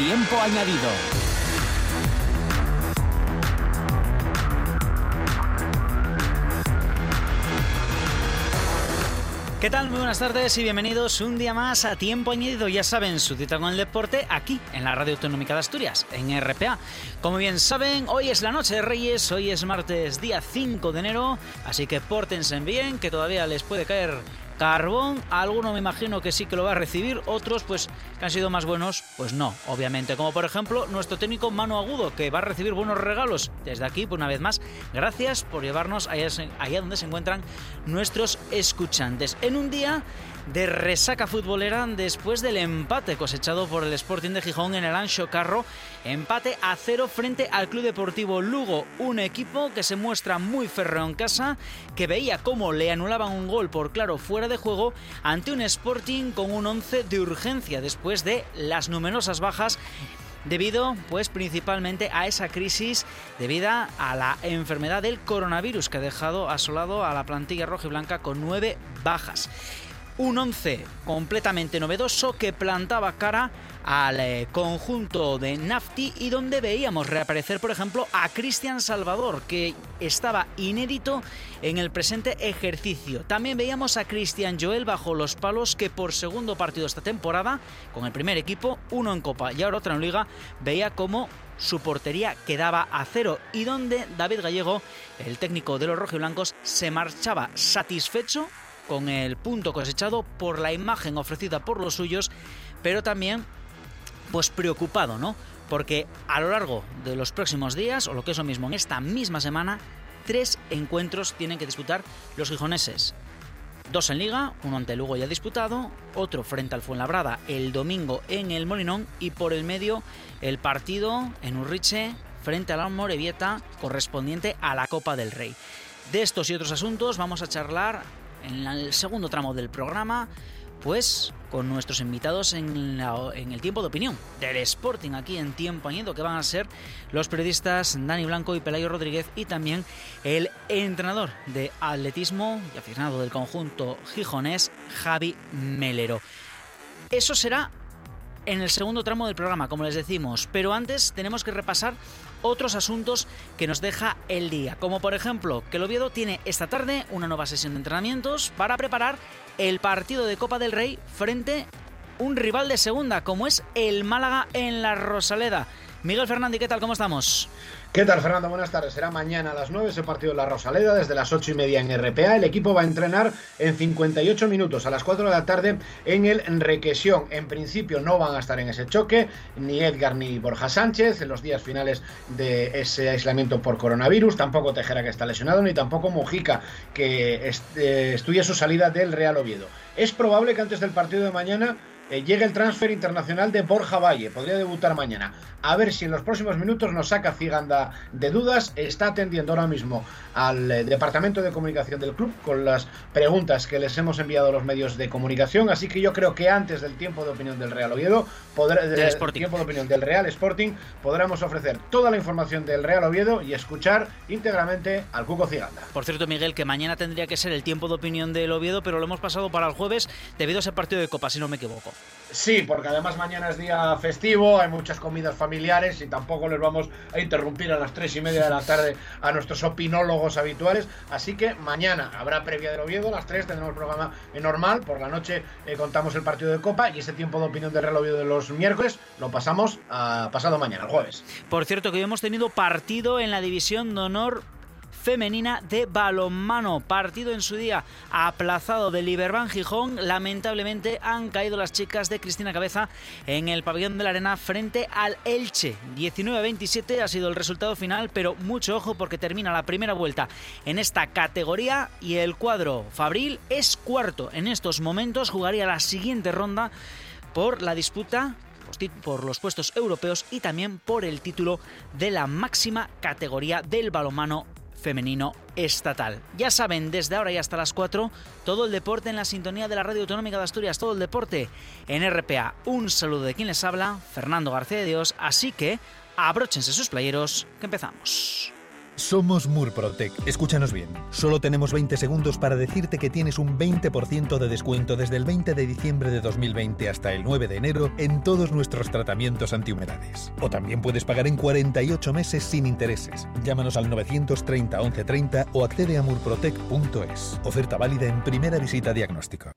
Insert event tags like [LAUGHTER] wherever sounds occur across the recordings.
Tiempo añadido. ¿Qué tal? Muy buenas tardes y bienvenidos un día más a Tiempo Añadido. Ya saben, su cita con el deporte aquí en la Radio Autonómica de Asturias, en RPA. Como bien saben, hoy es la noche de Reyes, hoy es martes día 5 de enero, así que pórtense bien, que todavía les puede caer Carbón, alguno me imagino que sí que lo va a recibir, otros pues que han sido más buenos, pues no, obviamente. Como por ejemplo nuestro técnico Manu Agudo, que va a recibir buenos regalos. Desde aquí, pues una vez más, gracias por llevarnos allá, allá donde se encuentran nuestros escuchantes. En un día de resaca futbolera después del empate cosechado por el Sporting de Gijón en el Ancho Carro. Empate a cero frente al Club Deportivo Lugo, un equipo que se muestra muy férreo en casa, que veía cómo le anulaban un gol por claro fuera de juego ante un Sporting con un 11 de urgencia después de las numerosas bajas debido pues principalmente a esa crisis debida a la enfermedad del coronavirus que ha dejado asolado a la plantilla roja y blanca con nueve bajas un 11 completamente novedoso que plantaba cara al eh, conjunto de Nafti y donde veíamos reaparecer, por ejemplo, a Cristian Salvador, que estaba inédito en el presente ejercicio. También veíamos a Cristian Joel bajo los palos, que por segundo partido esta temporada, con el primer equipo, uno en Copa y ahora otro en Liga, veía cómo su portería quedaba a cero y donde David Gallego, el técnico de los rojiblancos, se marchaba satisfecho con el punto cosechado por la imagen ofrecida por los suyos, pero también pues preocupado, ¿no? Porque a lo largo de los próximos días, o lo que es lo mismo, en esta misma semana, tres encuentros tienen que disputar los gijoneses. Dos en liga, uno ante Lugo ya disputado, otro frente al Fuenlabrada el domingo en el Molinón y por el medio el partido en Urriche frente a la Morevieta correspondiente a la Copa del Rey. De estos y otros asuntos vamos a charlar en el segundo tramo del programa, pues con nuestros invitados en, el tiempo de opinión del Sporting aquí en Tiempo Añido, que van a ser los periodistas Dani Blanco y Pelayo Rodríguez y también el entrenador de atletismo y aficionado del conjunto gijonés, Javi Melero. Eso será en el segundo tramo del programa, como les decimos, pero antes tenemos que repasar otros asuntos que nos deja el día, como por ejemplo que el Oviedo tiene esta tarde una nueva sesión de entrenamientos para preparar el partido de Copa del Rey frente un rival de segunda, como es el Málaga en la Rosaleda. Miguel Fernández, ¿qué tal? ¿Cómo estamos? ¿Qué tal, Fernando? Buenas tardes. Será mañana a las 9 ese partido de la Rosaleda, desde las 8 y media en RPA. El equipo va a entrenar en 58 minutos a las 4 de la tarde en el Requesión. En principio no van a estar en ese choque ni Edgar ni Borja Sánchez en los días finales de ese aislamiento por coronavirus. Tampoco Tejera, que está lesionado, ni tampoco Mojica, que eh, estudia su salida del Real Oviedo. Es probable que antes del partido de mañana eh, llega el transfer internacional de Borja Valle, podría debutar mañana. A ver si en los próximos minutos nos saca Ciganda de dudas. Está atendiendo ahora mismo al eh, departamento de comunicación del club con las preguntas que les hemos enviado a los medios de comunicación. Así que yo creo que antes del tiempo de opinión del Real Oviedo, podrá, del tiempo de opinión del Real Sporting, podremos ofrecer toda la información del Real Oviedo y escuchar íntegramente al Cuco Ciganda. Por cierto, Miguel, que mañana tendría que ser el tiempo de opinión del Oviedo, pero lo hemos pasado para el jueves debido a ese partido de Copa, si no me equivoco. Sí, porque además mañana es día festivo, hay muchas comidas familiares y tampoco les vamos a interrumpir a las tres y media de la tarde a nuestros opinólogos habituales. Así que mañana habrá previa del Oviedo, a las tres tendremos programa normal, por la noche eh, contamos el partido de Copa y ese tiempo de opinión del Real de los miércoles lo pasamos a pasado mañana, el jueves. Por cierto, que hoy hemos tenido partido en la división de honor femenina de balonmano. Partido en su día aplazado de Liberban Gijón. Lamentablemente han caído las chicas de Cristina Cabeza en el pabellón de la arena frente al Elche. 19-27 ha sido el resultado final, pero mucho ojo porque termina la primera vuelta en esta categoría y el cuadro Fabril es cuarto. En estos momentos jugaría la siguiente ronda por la disputa por los puestos europeos y también por el título de la máxima categoría del balonmano femenino estatal. Ya saben, desde ahora y hasta las 4, todo el deporte en la sintonía de la Radio Autonómica de Asturias, todo el deporte en RPA. Un saludo de quien les habla, Fernando García de Dios, así que abróchense sus playeros, que empezamos. Somos Murprotec. Escúchanos bien. Solo tenemos 20 segundos para decirte que tienes un 20% de descuento desde el 20 de diciembre de 2020 hasta el 9 de enero en todos nuestros tratamientos antihumedades. O también puedes pagar en 48 meses sin intereses. Llámanos al 930 1130 o accede a murprotec.es. Oferta válida en primera visita diagnóstico.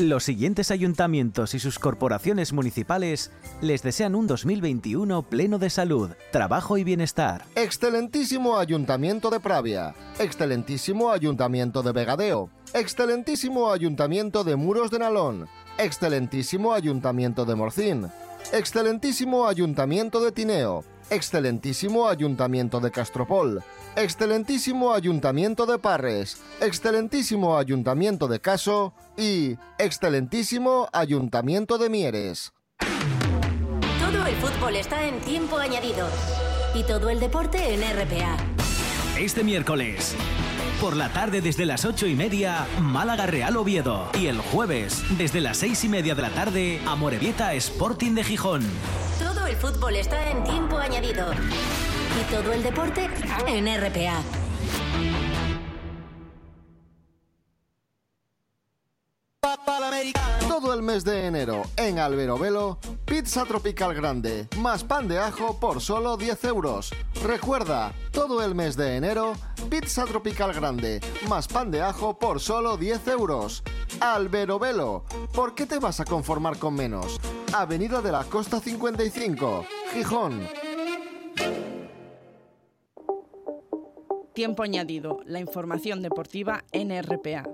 Los siguientes ayuntamientos y sus corporaciones municipales les desean un 2021 pleno de salud, trabajo y bienestar. Excelentísimo Ayuntamiento de Pravia, excelentísimo Ayuntamiento de Vegadeo, excelentísimo Ayuntamiento de Muros de Nalón, excelentísimo Ayuntamiento de Morcín, excelentísimo Ayuntamiento de Tineo, excelentísimo Ayuntamiento de Castropol, excelentísimo Ayuntamiento de Parres, excelentísimo Ayuntamiento de Caso y excelentísimo Ayuntamiento de Mieres. Todo el fútbol está en tiempo añadido y todo el deporte en RPA. Este miércoles, por la tarde desde las ocho y media, Málaga Real Oviedo. Y el jueves, desde las seis y media de la tarde, Amorebieta Sporting de Gijón. El fútbol está en tiempo añadido y todo el deporte en RPA. Todo el mes de enero en Alberobelo, pizza tropical grande, más pan de ajo por solo 10 euros. Recuerda, todo el mes de enero, pizza tropical grande, más pan de ajo por solo 10 euros. Alberobelo, ¿por qué te vas a conformar con menos? Avenida de la Costa 55, Gijón. Tiempo añadido, la información deportiva en RPA.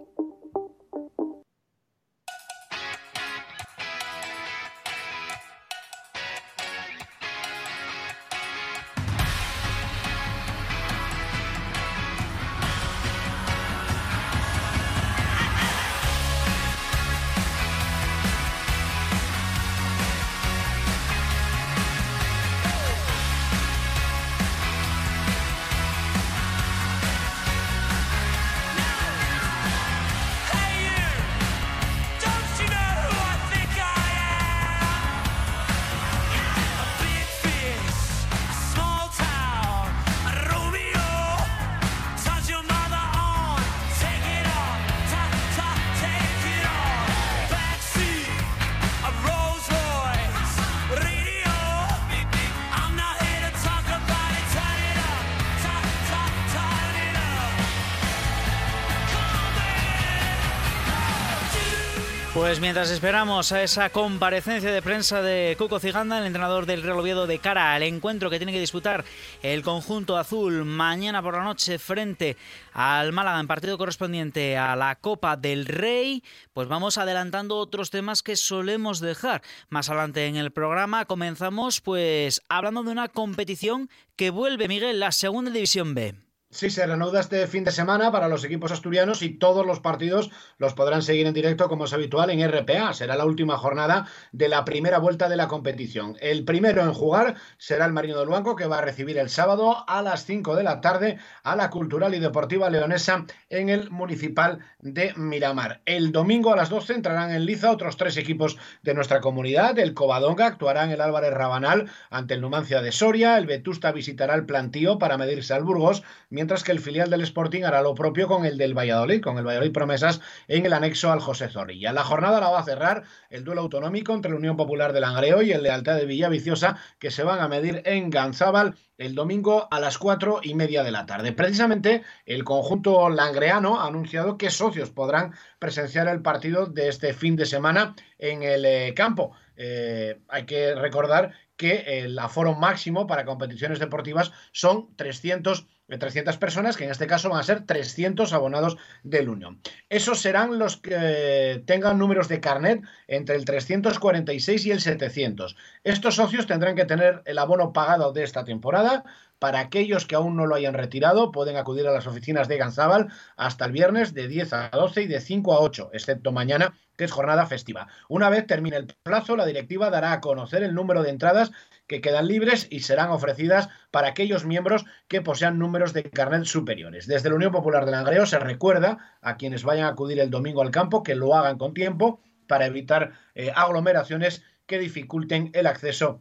Pues mientras esperamos a esa comparecencia de prensa de Cuco Ciganda, el entrenador del Real Oviedo, de cara al encuentro que tiene que disputar el conjunto azul mañana por la noche frente al Málaga en partido correspondiente a la Copa del Rey, pues vamos adelantando otros temas que solemos dejar más adelante en el programa. Comenzamos pues hablando de una competición que vuelve, Miguel, la Segunda División B. Sí, se reanuda este fin de semana para los equipos asturianos y todos los partidos los podrán seguir en directo como es habitual en RPA. Será la última jornada de la primera vuelta de la competición. El primero en jugar será el Marino del Banco que va a recibir el sábado a las 5 de la tarde a la Cultural y Deportiva Leonesa en el Municipal de Miramar. El domingo a las 12 entrarán en liza otros tres equipos de nuestra comunidad. El Covadonga actuará en el Álvarez Rabanal ante el Numancia de Soria. El Vetusta visitará el Plantío para medirse al Burgos mientras que el filial del Sporting hará lo propio con el del Valladolid, con el Valladolid Promesas en el anexo al José Zorrilla. La jornada la va a cerrar el duelo autonómico entre la Unión Popular de Langreo y el Lealtad de Villaviciosa, que se van a medir en Ganzábal el domingo a las cuatro y media de la tarde. Precisamente el conjunto langreano ha anunciado que socios podrán presenciar el partido de este fin de semana en el eh, campo. Eh, hay que recordar que el aforo máximo para competiciones deportivas son 300 de 300 personas, que en este caso van a ser 300 abonados del Unión. Esos serán los que tengan números de carnet entre el 346 y el 700. Estos socios tendrán que tener el abono pagado de esta temporada. Para aquellos que aún no lo hayan retirado, pueden acudir a las oficinas de Ganzábal hasta el viernes de 10 a 12 y de 5 a 8, excepto mañana, que es jornada festiva. Una vez termine el plazo, la directiva dará a conocer el número de entradas que quedan libres y serán ofrecidas para aquellos miembros que posean números de carnet superiores. Desde la Unión Popular de Langreo se recuerda a quienes vayan a acudir el domingo al campo que lo hagan con tiempo para evitar eh, aglomeraciones que dificulten el acceso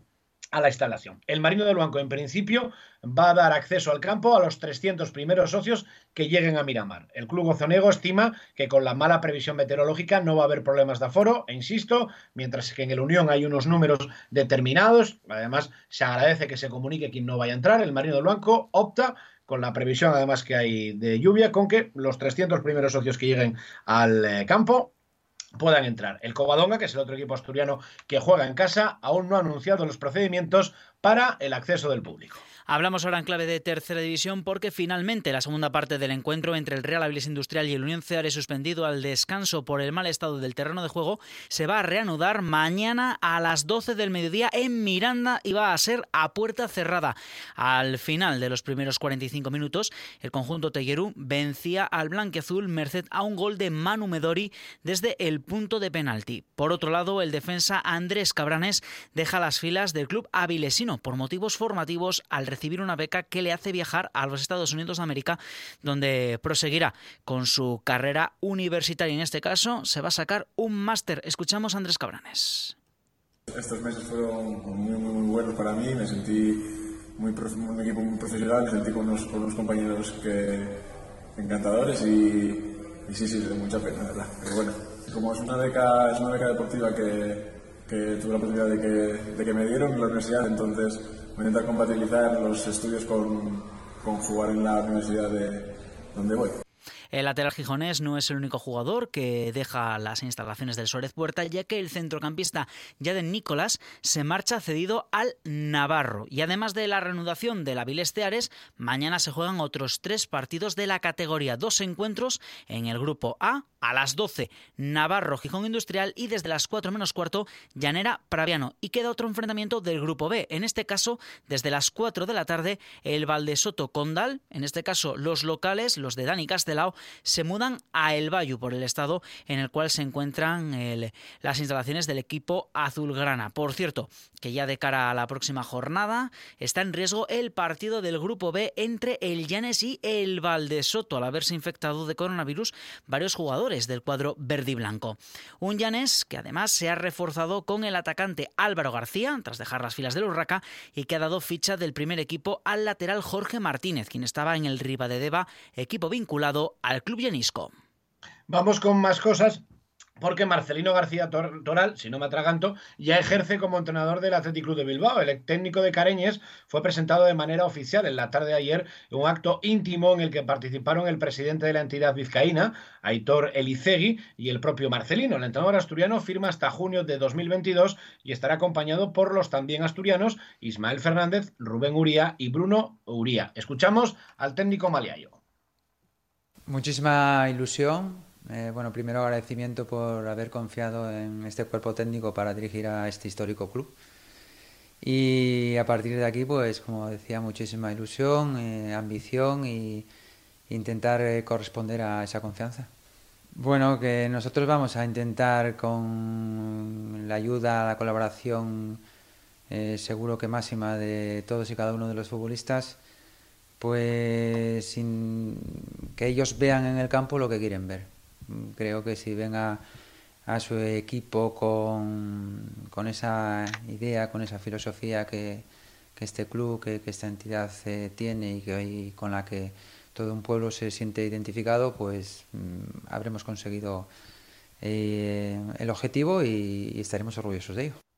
a la instalación. El Marino del Banco, en principio, va a dar acceso al campo a los 300 primeros socios que lleguen a Miramar. El Club Ozonego estima que con la mala previsión meteorológica no va a haber problemas de aforo, e insisto, mientras que en el Unión hay unos números determinados. Además, se agradece que se comunique quien no vaya a entrar. El Marino del Banco opta con la previsión además que hay de lluvia, con que los 300 primeros socios que lleguen al eh, campo puedan entrar. El Covadonga, que es el otro equipo asturiano que juega en casa, aún no ha anunciado los procedimientos para el acceso del público. Hablamos ahora en clave de tercera división porque finalmente la segunda parte del encuentro entre el Real Avilés Industrial y el Unión Ceare suspendido al descanso por el mal estado del terreno de juego se va a reanudar mañana a las 12 del mediodía en Miranda y va a ser a puerta cerrada. Al final de los primeros 45 minutos, el conjunto Teguerú vencía al Blanqueazul merced a un gol de Manu Medori desde el punto de penalti. Por otro lado, el defensa Andrés Cabranes deja las filas del club avilesino por motivos formativos al recibir una beca que le hace viajar a los Estados Unidos de América, donde proseguirá con su carrera universitaria. En este caso, se va a sacar un máster. Escuchamos a Andrés Cabranes. Estos meses fueron muy, muy, buenos para mí. Me sentí muy un equipo muy profesional, me sentí con unos, con unos compañeros que encantadores y, y sí, sí, de mucha pena, verdad. Pero bueno, como es una beca, es una beca deportiva que, que tuve la oportunidad de que, de que me dieron en la universidad, entonces voy a intentar compatibilizar los estudios con, con jugar en la universidad de donde voy. El lateral gijonés no es el único jugador que deja las instalaciones del Suárez Puerta, ya que el centrocampista Yaden Nicolás se marcha cedido al Navarro. Y además de la reanudación de la Viles Teares, mañana se juegan otros tres partidos de la categoría. Dos encuentros en el grupo A a las 12, Navarro Gijón Industrial y desde las 4 menos cuarto, Llanera Praviano. Y queda otro enfrentamiento del grupo B. En este caso, desde las 4 de la tarde, el Valdesoto Condal, en este caso los locales, los de Dani Castelao, se mudan a El Bayu por el estado en el cual se encuentran las instalaciones del equipo azulgrana. Por cierto, que ya de cara a la próxima jornada está en riesgo el partido del grupo B entre el Llanes y el Valdesoto al haberse infectado de coronavirus varios jugadores del cuadro verde y blanco. Un Llanes que además se ha reforzado con el atacante Álvaro García tras dejar las filas del Urraca y que ha dado ficha del primer equipo al lateral Jorge Martínez, quien estaba en el Riva de Deva, equipo vinculado al Club Llanisco. Vamos con más cosas porque Marcelino García Toral, si no me atraganto, ya ejerce como entrenador del Athletic Club de Bilbao. El técnico de Careñes fue presentado de manera oficial en la tarde de ayer en un acto íntimo en el que participaron el presidente de la entidad vizcaína, Aitor Elicegui, y el propio Marcelino. El entrenador asturiano firma hasta junio de 2022 y estará acompañado por los también asturianos Ismael Fernández, Rubén Uría y Bruno Uría. Escuchamos al técnico maliayo. Muchísima ilusión, eh, bueno, primero agradecimiento por haber confiado en este cuerpo técnico para dirigir a este histórico club. Y a partir de aquí, pues como decía, muchísima ilusión, eh, ambición y intentar eh, corresponder a esa confianza. Bueno, que nosotros vamos a intentar con la ayuda, la colaboración seguro que máxima de todos y cada uno de los futbolistas, pues sin que ellos vean en el campo lo que quieren ver creo que si venga a su equipo con, esa idea, con esa filosofía que, este club, que, esta entidad eh, tiene y, que, con la que todo un pueblo se siente identificado, pues mm, habremos conseguido eh, el objetivo y estaremos orgullosos de ello.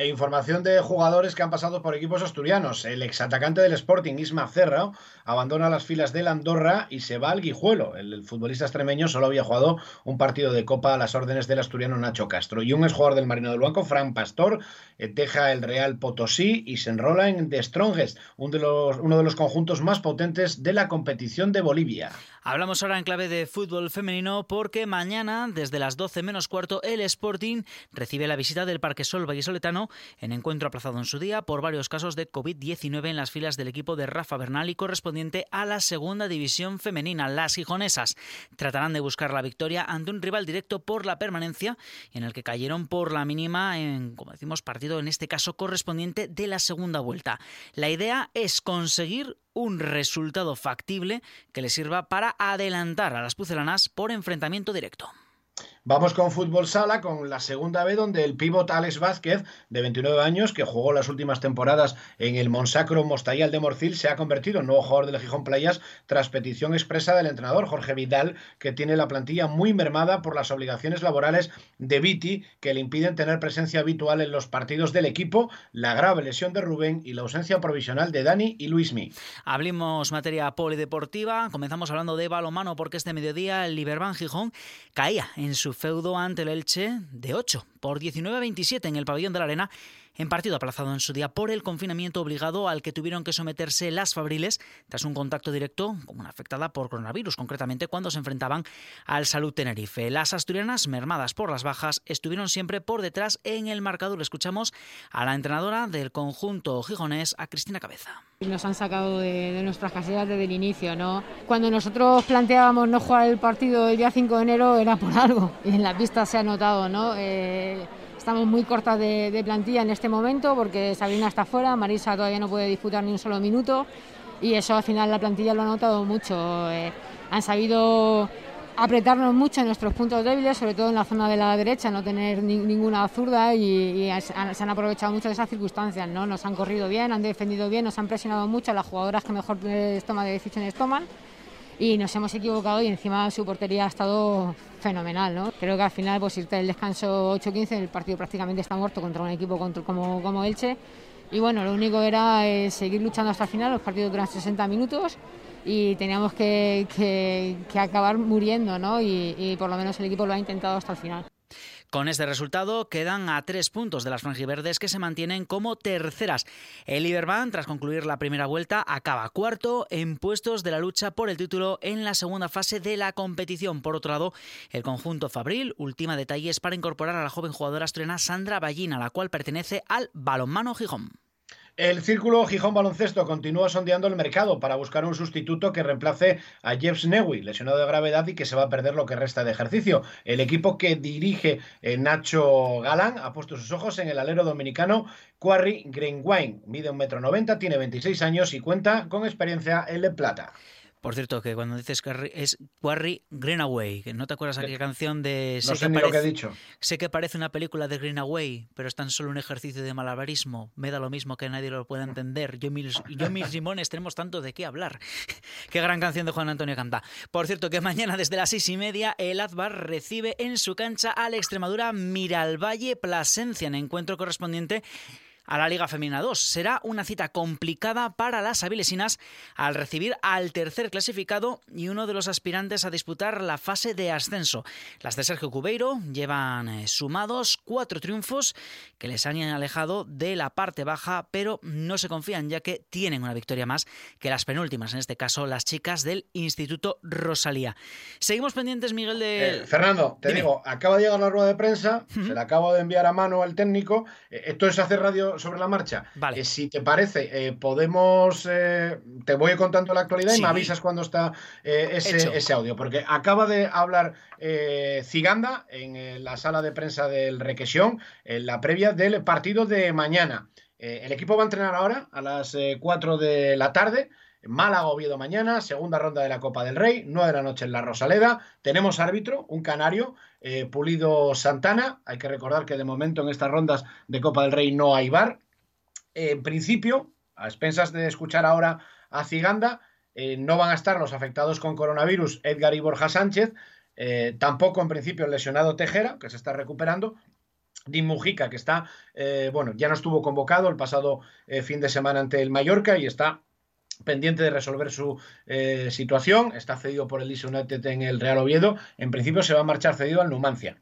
E información de jugadores que han pasado por equipos asturianos. El exatacante del Sporting, Isma Cerra, abandona las filas del Andorra y se va al Guijuelo. El, futbolista extremeño solo había jugado un partido de Copa a las órdenes del asturiano Nacho Castro. Y un exjugador del Marino del Banco, Fran Pastor, eh, deja el Real Potosí y se enrola en The Strongest, de, uno de los conjuntos más potentes de la competición de Bolivia. Hablamos ahora en clave de fútbol femenino porque mañana, desde las 12 menos cuarto, el Sporting recibe la visita del Parque Sol Vallisoletano en encuentro aplazado en su día por varios casos de COVID-19 en las filas del equipo de Rafa Bernal y correspondiente a la segunda división femenina. Las gijonesas tratarán de buscar la victoria ante un rival directo por la permanencia en el que cayeron por la mínima en, como decimos, partido en este caso correspondiente de la segunda vuelta. La idea es conseguir un resultado factible que le sirva para adelantar a las pucelanas por enfrentamiento directo. Vamos con fútbol sala, con la segunda B, donde el pívot Alex Vázquez, de 29 años, que jugó las últimas temporadas en el Monsacro Mostayal de Morcil, se ha convertido en nuevo jugador del Gijón Playas tras petición expresa del entrenador Jorge Vidal, que tiene la plantilla muy mermada por las obligaciones laborales de Viti, que le impiden tener presencia habitual en los partidos del equipo, la grave lesión de Rubén y la ausencia provisional de Dani y Luismi. Hablemos materia polideportiva. Comenzamos hablando de balomano porque este mediodía el Liberban Gijón caía en su feudo ante el Elche de 8 por 19-27 en el pabellón de la Arena en partido aplazado en su día por el confinamiento obligado al que tuvieron que someterse las Fabriles tras un contacto directo con una afectada por coronavirus, concretamente cuando se enfrentaban al Salud Tenerife. Las asturianas, mermadas por las bajas, estuvieron siempre por detrás en el marcador. Escuchamos a la entrenadora del conjunto gijonés, a Cristina Cabeza. Nos han sacado de, de, nuestras casillas desde el inicio, ¿no? Cuando nosotros planteábamos no jugar el partido el día 5 de enero era por algo y en la pista se ha notado, ¿no? Eh, Estamos muy cortas de, plantilla en este momento porque Sabrina está fuera, Marisa todavía no puede disputar ni un solo minuto y eso al final la plantilla lo ha notado mucho. Eh, han sabido apretarnos mucho en nuestros puntos débiles, sobre todo en la zona de la derecha, no tener ni, ninguna zurda y, y, se han aprovechado mucho de esas circunstancias, ¿no? Nos han corrido bien, han defendido bien, nos han presionado mucho, las jugadoras que mejor toma de decisiones toman y nos hemos equivocado y encima su portería ha estado fenomenal. ¿no? Creo que al final pues irte el descanso 8-15, el partido prácticamente está muerto contra un equipo como, como Elche y bueno, lo único era eh, seguir luchando hasta el final, los partidos duran 60 minutos y teníamos que, que, acabar muriendo ¿no? y por lo menos el equipo lo ha intentado hasta el final. Con este resultado quedan a tres puntos de las franjiverdes que se mantienen como terceras. El Iberban, tras concluir la primera vuelta, acaba cuarto en puestos de la lucha por el título en la segunda fase de la competición. Por otro lado, el conjunto Fabril ultima detalles para incorporar a la joven jugadora asturiana Sandra Ballina, la cual pertenece al Balonmano Gijón. El Círculo Gijón Baloncesto continúa sondeando el mercado para buscar un sustituto que reemplace a Jeff Snewy, lesionado de gravedad y que se va a perder lo que resta de ejercicio. El equipo que dirige eh, Nacho Galán ha puesto sus ojos en el alero dominicano Quarry Greenwine. Mide un metro noventa, tiene 26 años y cuenta con experiencia en Le Plata. Por cierto, que cuando dices que es Quarry Greenaway, que no te acuerdas aquella canción de... No sé, que ni parece, lo que he dicho. Sé que parece una película de Greenaway, pero es tan solo un ejercicio de malabarismo. Me da lo mismo que nadie lo pueda entender. Yo, mis, yo mis [LAUGHS] limones tenemos tanto de qué hablar. [LAUGHS] qué gran canción de Juan Antonio Canta. Por cierto, que mañana desde las seis y media el Azbar recibe en su cancha al Extremadura Miralvalle Plasencia en encuentro correspondiente a la Liga Femenina 2. Será una cita complicada para las avilesinas al recibir al tercer clasificado y uno de los aspirantes a disputar la fase de ascenso. Las de Sergio Cubeiro llevan eh, sumados cuatro triunfos que les han alejado de la parte baja, pero no se confían ya que tienen una victoria más que las penúltimas, en este caso las chicas del Instituto Rosalía. Seguimos pendientes, Miguel, de... Eh, Fernando, te Dime. digo, acaba de llegar la rueda de prensa, uh -huh. se la acabo de enviar a mano al técnico. Eh, esto es hacer radio sobre la marcha. Vale. Eh, si te parece, eh, podemos. Eh, te voy contando la actualidad sí. y me avisas cuando está ese, ese, audio. Porque acaba de hablar Ciganda en la sala de prensa del Requesión, en la previa del partido de mañana. el equipo va a entrenar ahora a las 4 de la tarde. Málaga Oviedo mañana, segunda ronda de la Copa del Rey, 9 de la noche en la Rosaleda. Tenemos árbitro, un canario, eh, Pulido Santana. Hay que recordar que de momento en estas rondas de Copa del Rey no hay bar. En principio, a expensas de escuchar ahora a Ciganda, eh, no van a estar los afectados con coronavirus Edgar y Borja Sánchez, eh, tampoco en principio el lesionado Tejera, que se está recuperando, Dim Mujica, que está, bueno, ya no estuvo convocado el pasado fin de semana ante el Mallorca y está pendiente de resolver su eh, situación. Está cedido por el United en el Real Oviedo. En principio se va a marchar cedido al Numancia.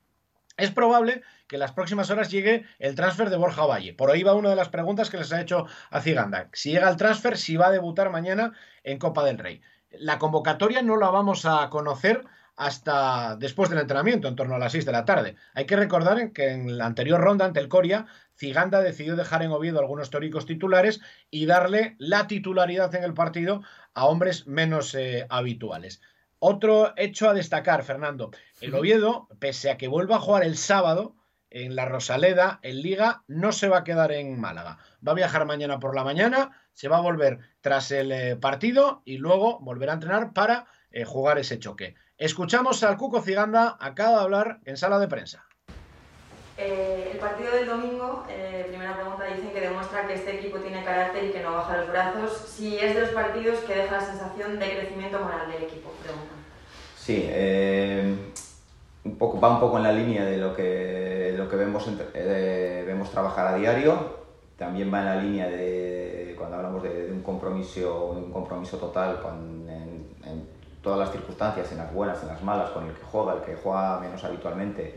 Es probable que en las próximas horas llegue el transfer de Borja Valle. Por ahí va una de las preguntas que les ha hecho a Ciganda. Si llega el transfer, si va a debutar mañana en Copa del Rey. La convocatoria no la vamos a conocer hasta después del entrenamiento, en torno a las 6 de la tarde. Hay que recordar que en la anterior ronda ante el Coria, Ciganda decidió dejar en Oviedo algunos teóricos titulares y darle la titularidad en el partido a hombres menos eh, habituales. Otro hecho a destacar, Fernando. El Oviedo, pese a que vuelva a jugar el sábado en la Rosaleda, en Liga, no se va a quedar en Málaga. Va a viajar mañana por la mañana, se va a volver tras el eh, partido y luego volverá a entrenar para eh, jugar ese choque. Escuchamos al Cuco Ciganda, acaba de hablar en sala de prensa. Eh, el partido del domingo, eh, primera pregunta, dicen que demuestra que este equipo tiene carácter y que no baja los brazos. Si es de los partidos que deja la sensación de crecimiento moral del equipo, pregunta. Sí, eh, un poco, va un poco en la línea de lo que, lo que vemos, vemos trabajar a diario. También va en la línea de cuando hablamos de, un compromiso, un compromiso total con, en, en todas las circunstancias, en las buenas, en las malas, con el que juega, el que juega menos habitualmente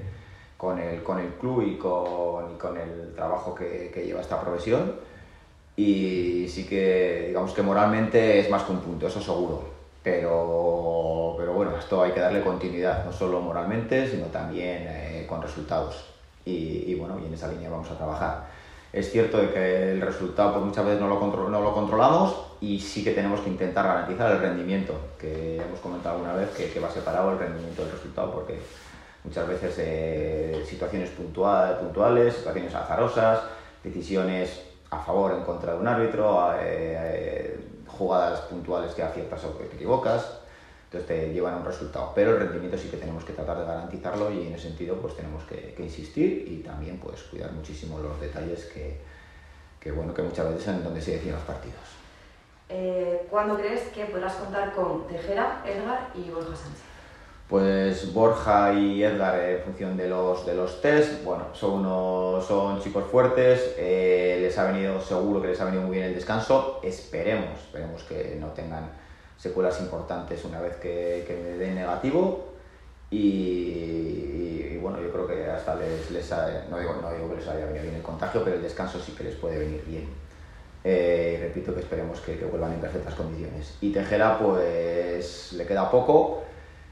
con el, con el club y con, y con el trabajo que, que, lleva esta profesión. Y sí que, digamos que moralmente es más que un punto, eso seguro. Pero, pero bueno, esto hay que darle continuidad, no solo moralmente, sino también eh, con resultados. Y, y, bueno, y en esa línea vamos a trabajar. Es cierto que el resultado pues muchas veces no lo, no lo controlamos y sí que tenemos que intentar garantizar el rendimiento, que hemos comentado alguna vez que, que va separado el rendimiento del resultado, porque muchas veces eh, situaciones puntual, puntuales, situaciones azarosas, decisiones a favor o en contra de un árbitro, eh, jugadas puntuales que aciertas o que te equivocas, entonces te llevan a un resultado. Pero el rendimiento sí que tenemos que tratar de garantizarlo y en ese sentido pues tenemos que, que insistir y también pues cuidar muchísimo los detalles que, que, bueno, que muchas veces en donde se deciden los partidos. Eh, ¿Cuándo crees que podrás contar con Tejera, Edgar y Borja Sánchez? pues Borja y Edgar en función de los, de los test, bueno, son, unos, son chicos fuertes, eh, les ha venido, seguro que les ha venido muy bien el descanso, esperemos, esperemos que no tengan secuelas importantes una vez que, que den negativo y, y, y, bueno, yo creo que hasta les, les ha, no, digo, no digo que les haya venido bien el contagio, pero el descanso sí que les puede venir bien. Eh, repito que esperemos que, que vuelvan en perfectas condiciones. Y Tejera pues le queda poco,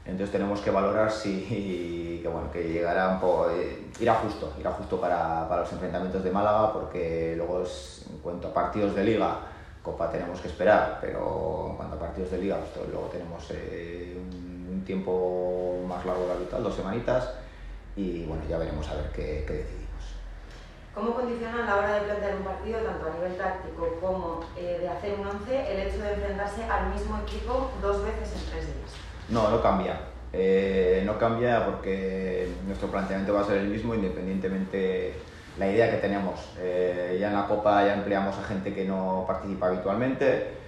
entonces tenemos que valorar si [LAUGHS] que, bueno, que llegará un poco, eh, irá justo, irá justo para, para, los enfrentamientos de Málaga, porque luego es, en cuanto a partidos de liga, Copa tenemos que esperar, pero en cuanto a partidos de liga, pues, luego tenemos eh, un, tiempo más largo de habitual, dos semanitas, y bueno, ya veremos a ver qué, qué decidimos. ¿Cómo condiciona a la hora de plantear un partido, tanto a nivel táctico como eh, de hacer un once, el hecho de enfrentarse al mismo equipo dos veces en tres días? No, no cambia. Eh, no cambia porque nuestro planteamiento va a ser el mismo independientemente la idea que tenemos. Eh, ya en la Copa ya empleamos a gente que no participa habitualmente,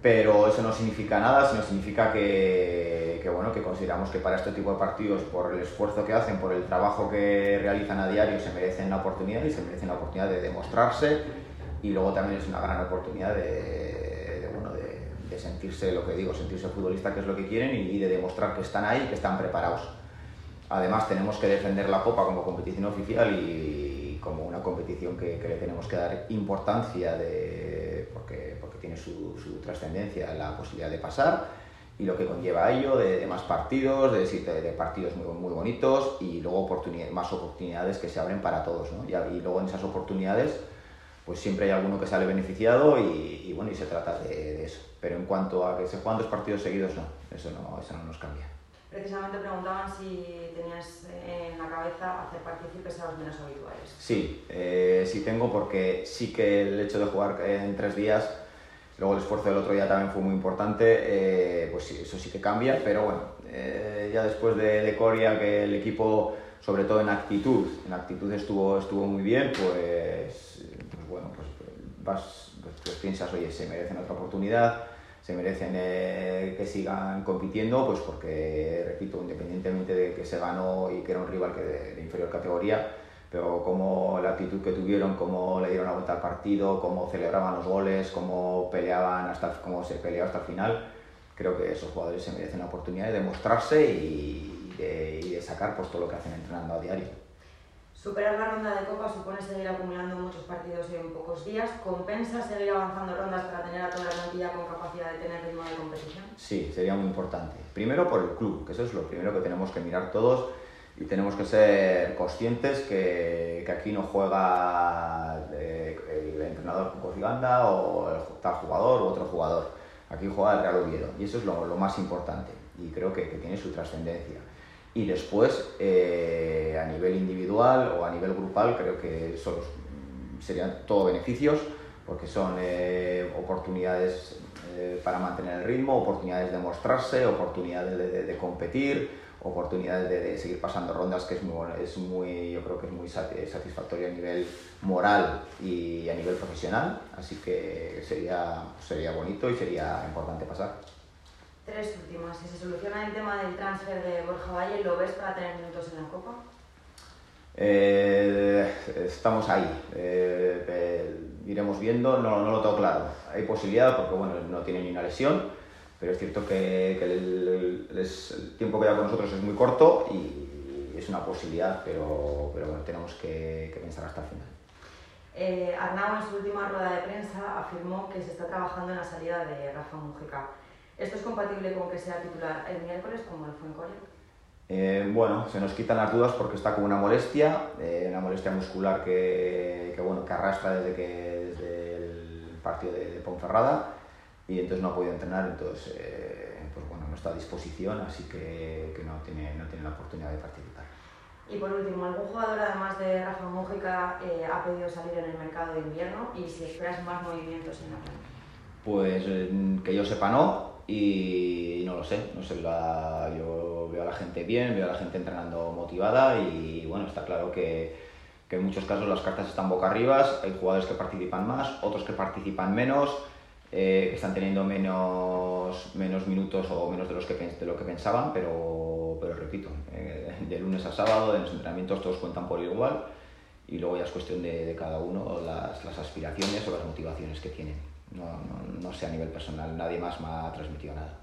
pero eso no significa nada, sino significa que, que, bueno, que consideramos que para este tipo de partidos, por el esfuerzo que hacen, por el trabajo que realizan a diario, se merecen la oportunidad y se merecen la oportunidad de demostrarse y luego también es una gran oportunidad de de sentirse, lo que digo, sentirse futbolista, que es lo que quieren, y, y de demostrar que están ahí y que están preparados. Además, tenemos que defender la Copa como competición oficial y como una competición que, que le tenemos que dar importancia de, porque, tiene su, su trascendencia, la posibilidad de pasar y lo que conlleva a ello, de, de más partidos, de, de, de, partidos muy, muy bonitos y luego oportunidad, más oportunidades que se abren para todos. ¿no? Y, y luego en esas oportunidades pues siempre hay alguno que sale beneficiado y, y bueno, y se trata de, de, eso. Pero en cuanto a que se juegan dos partidos seguidos, no, eso no, eso no nos cambia. Precisamente preguntaban si tenías en la cabeza hacer partícipes a los menos habituales. Sí, eh, sí tengo porque sí que el hecho de jugar en tres días, luego el esfuerzo del otro día también fue muy importante, eh, pues eso sí que cambia, pero bueno, eh, ya después de, de Coria, que el equipo, sobre todo en actitud, en actitud estuvo, estuvo muy bien, pues bueno, pues vas, pues, pues piensas, oye, se merecen otra oportunidad, se merecen eh, que sigan compitiendo, pues porque, repito, independientemente de que se ganó y que era un rival que de inferior categoría, pero como la actitud que tuvieron, cómo le dieron la vuelta al partido, cómo celebraban los goles, cómo peleaban hasta cómo se peleó hasta el final, creo que esos jugadores se merecen la oportunidad de demostrarse y, y, de, y de sacar pues, todo lo que hacen entrenando a diario. Superar la ronda de Copa supone seguir acumulando muchos partidos en pocos días. ¿Compensa seguir avanzando rondas para tener a toda la plantilla con capacidad de tener ritmo de competición? Sí, sería muy importante. Primero por el club, que eso es lo primero que tenemos que mirar todos y tenemos que ser conscientes que, que aquí no juega eh, el entrenador Cociganda o el tal jugador u otro jugador. Aquí juega el Real Oviedo y eso es lo, lo más importante y creo que, que tiene su trascendencia y después eh, a nivel individual o a nivel grupal creo que son, serían todo beneficios porque son eh, oportunidades eh, para mantener el ritmo, oportunidades de mostrarse, oportunidades de, competir, oportunidades de, seguir pasando rondas, que es muy, es muy, yo creo que es muy satisfactorio a nivel moral y a nivel profesional, así que sería, sería bonito y sería importante pasar. Tres últimas. Si se soluciona el tema del transfer de Borja Valle, ¿lo ves para tener minutos en la Copa? Eh, estamos ahí. Eh, iremos viendo, no, no, lo tengo claro. Hay posibilidad porque bueno, no tiene ni una lesión, pero es cierto que, el, tiempo que da con nosotros es muy corto y es una posibilidad, pero, pero bueno, tenemos que, pensar hasta el final. Eh, Arnau en su última rueda de prensa afirmó que se está trabajando en la salida de Rafa Mujica. ¿Esto es compatible con que sea titular el miércoles como lo fue en Corea? Eh, bueno, se nos quitan las dudas porque está con una molestia, eh, una molestia muscular que, que, bueno, que arrastra desde, que, desde el partido de, Ponferrada y entonces no ha podido entrenar, entonces eh, pues bueno, no está a disposición, así que, que, no, tiene, no tiene la oportunidad de participar. Y por último, ¿algún jugador además de Rafa Mújica ha pedido salir en el mercado de invierno y si esperas más movimientos en la planta? Pues que yo sepa no, y no lo sé, no sé, yo veo a la gente bien, veo a la gente entrenando motivada y bueno, está claro que, que, en muchos casos las cartas están boca arriba, hay jugadores que participan más, otros que participan menos, eh, están teniendo menos, menos minutos o menos de, los que, de lo que pensaban, pero, pero repito, eh, de lunes a sábado, en los entrenamientos todos cuentan por igual y luego ya es cuestión de, de cada uno las, las aspiraciones o las motivaciones que tienen. No, no, sé a nivel personal, nadie más me ha transmitido nada.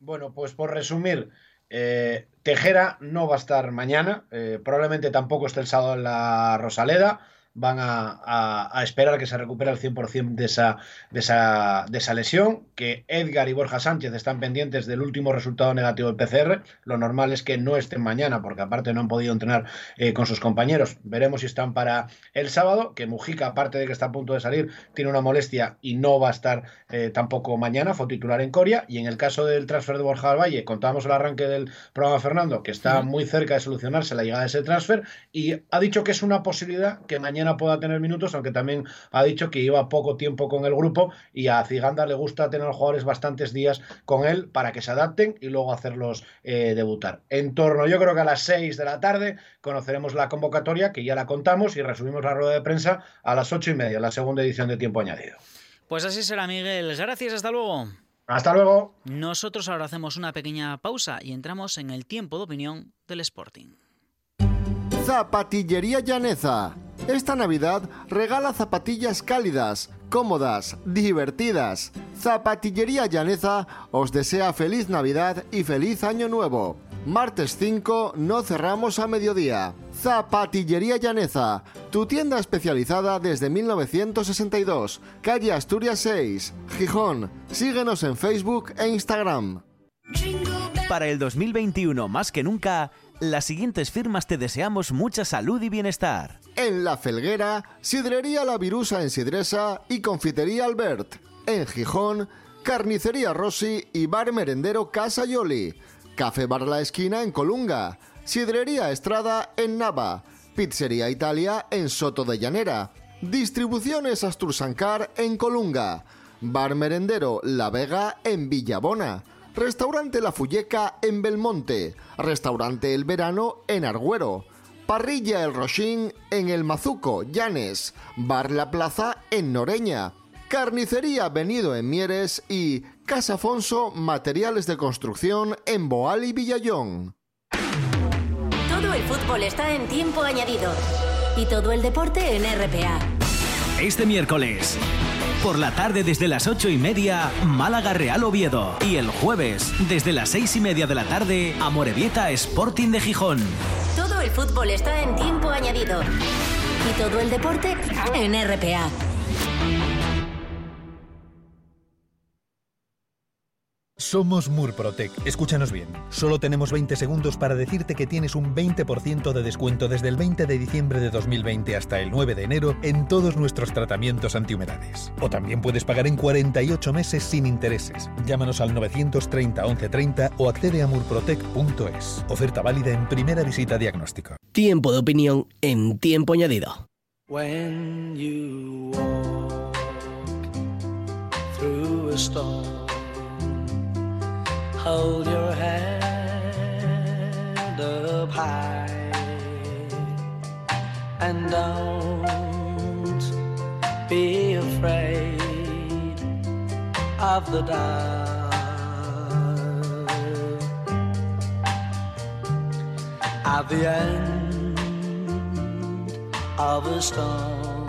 Bueno, pues por resumir, eh, Tejera no va a estar mañana, probablemente tampoco esté el sábado en la Rosaleda van a, esperar que se recupere al 100% de esa, de, esa, de esa lesión, que Edgar y Borja Sánchez están pendientes del último resultado negativo del PCR. Lo normal es que no estén mañana, porque aparte no han podido entrenar eh, con sus compañeros. Veremos si están para el sábado, que Mujica, aparte de que está a punto de salir, tiene una molestia y no va a estar eh, tampoco mañana, fue titular en Coria. Y en el caso del transfer de Borja al Valle, contábamos el arranque del programa Fernando, que está muy cerca de solucionarse la llegada de ese transfer, y ha dicho que es una posibilidad que mañana pueda tener minutos, aunque también ha dicho que lleva poco tiempo con el grupo y a Ziganda le gusta tener jugadores bastantes días con él para que se adapten y luego hacerlos eh, debutar. En torno, yo creo que a las 6 de la tarde conoceremos la convocatoria, que ya la contamos y resumimos la rueda de prensa a las ocho y media, la segunda edición de Tiempo Añadido. Pues así será, Miguel. Gracias, hasta luego. Hasta luego. Nosotros ahora hacemos una pequeña pausa y entramos en el tiempo de opinión del Sporting. Zapatillería Llaneza. Esta Navidad regala zapatillas cálidas, cómodas, divertidas. Zapatillería Llaneza os desea feliz Navidad y feliz Año Nuevo. Martes 5 no cerramos a mediodía. Zapatillería Llaneza, tu tienda especializada desde 1962, calle Asturias 6, Gijón. Síguenos en Facebook e Instagram. Para el 2021, más que nunca, las siguientes firmas te deseamos mucha salud y bienestar. En La Felguera, Sidrería La Virusa en Sidresa y Confitería Albert. En Gijón, Carnicería Rossi y Bar Merendero Casa Yoli. Café Bar La Esquina en Colunga. Sidrería Estrada en Nava. Pizzería Italia en Soto de Llanera. Distribuciones Astursancar en Colunga. Bar Merendero La Vega en Villabona. Restaurante La Fulleca en Belmonte, Restaurante El Verano en Argüero, Parrilla El Rochín en El Mazuco, Llanes, Bar La Plaza en Noreña, Carnicería Venido en Mieres y Casa Afonso Materiales de Construcción en Boal y Villallón. Todo el fútbol está en tiempo añadido y todo el deporte en RPA. Este miércoles por la tarde desde las ocho y media, Málaga Real Oviedo. Y el jueves, desde las seis y media de la tarde, Amorebieta Sporting de Gijón. Todo el fútbol está en tiempo añadido. Y todo el deporte en RPA. Somos Murprotec. Escúchanos bien. Solo tenemos 20 segundos para decirte que tienes un 20% de descuento desde el 20 de diciembre de 2020 hasta el 9 de enero en todos nuestros tratamientos antihumedades. O también puedes pagar en 48 meses sin intereses. Llámanos al 930 1130 o accede a murprotec.es. Oferta válida en primera visita diagnóstico. Tiempo de opinión en tiempo añadido. storm. Hold your head up high and don't be afraid of the dark. At the end of a storm.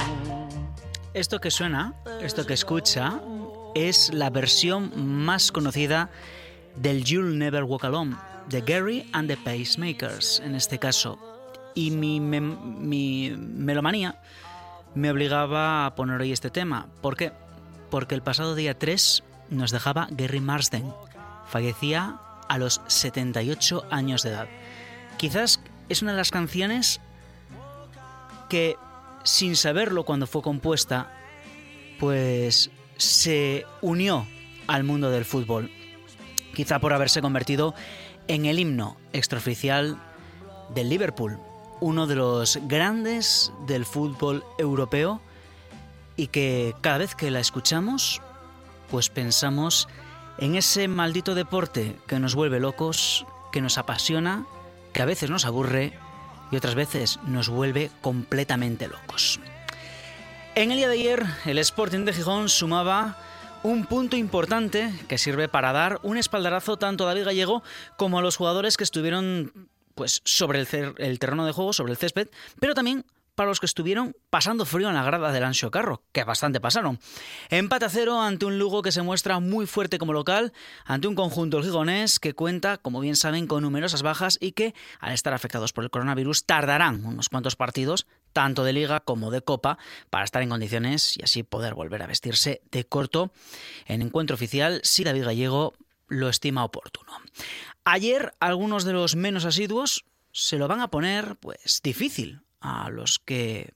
Esto que suena, esto que escucha, es la versión más conocida del You'll Never Walk Alone, de Gary and the Pacemakers, en este caso. Y mi, mem- mi melomanía me obligaba a poner hoy este tema. ¿Por qué? Porque el pasado día 3 nos dejaba Gary Marsden. Fallecía a los 78 años de edad. Quizás es una de las canciones que, sin saberlo cuando fue compuesta, pues se unió al mundo del fútbol. Quizá por haberse convertido en el himno extraoficial del Liverpool, uno de los grandes del fútbol europeo y que cada vez que la escuchamos, pues pensamos en ese maldito deporte que nos vuelve locos, que nos apasiona, que a veces nos aburre y otras veces nos vuelve completamente locos. En el día de ayer, el Sporting de Gijón sumaba un punto importante que sirve para dar un espaldarazo tanto a David Gallego como a los jugadores que estuvieron pues sobre el, terreno de juego, sobre el césped, pero también para los que estuvieron pasando frío en la grada del Anxo Carro, que bastante pasaron. Empate a cero ante un Lugo que se muestra muy fuerte como local, ante un conjunto gigonés que cuenta, como bien saben, con numerosas bajas y que, al estar afectados por el coronavirus, tardarán unos cuantos partidos, tanto de liga como de copa, para estar en condiciones y así poder volver a vestirse de corto en encuentro oficial si David Gallego lo estima oportuno. Ayer algunos de los menos asiduos se lo van a poner pues difícil a los que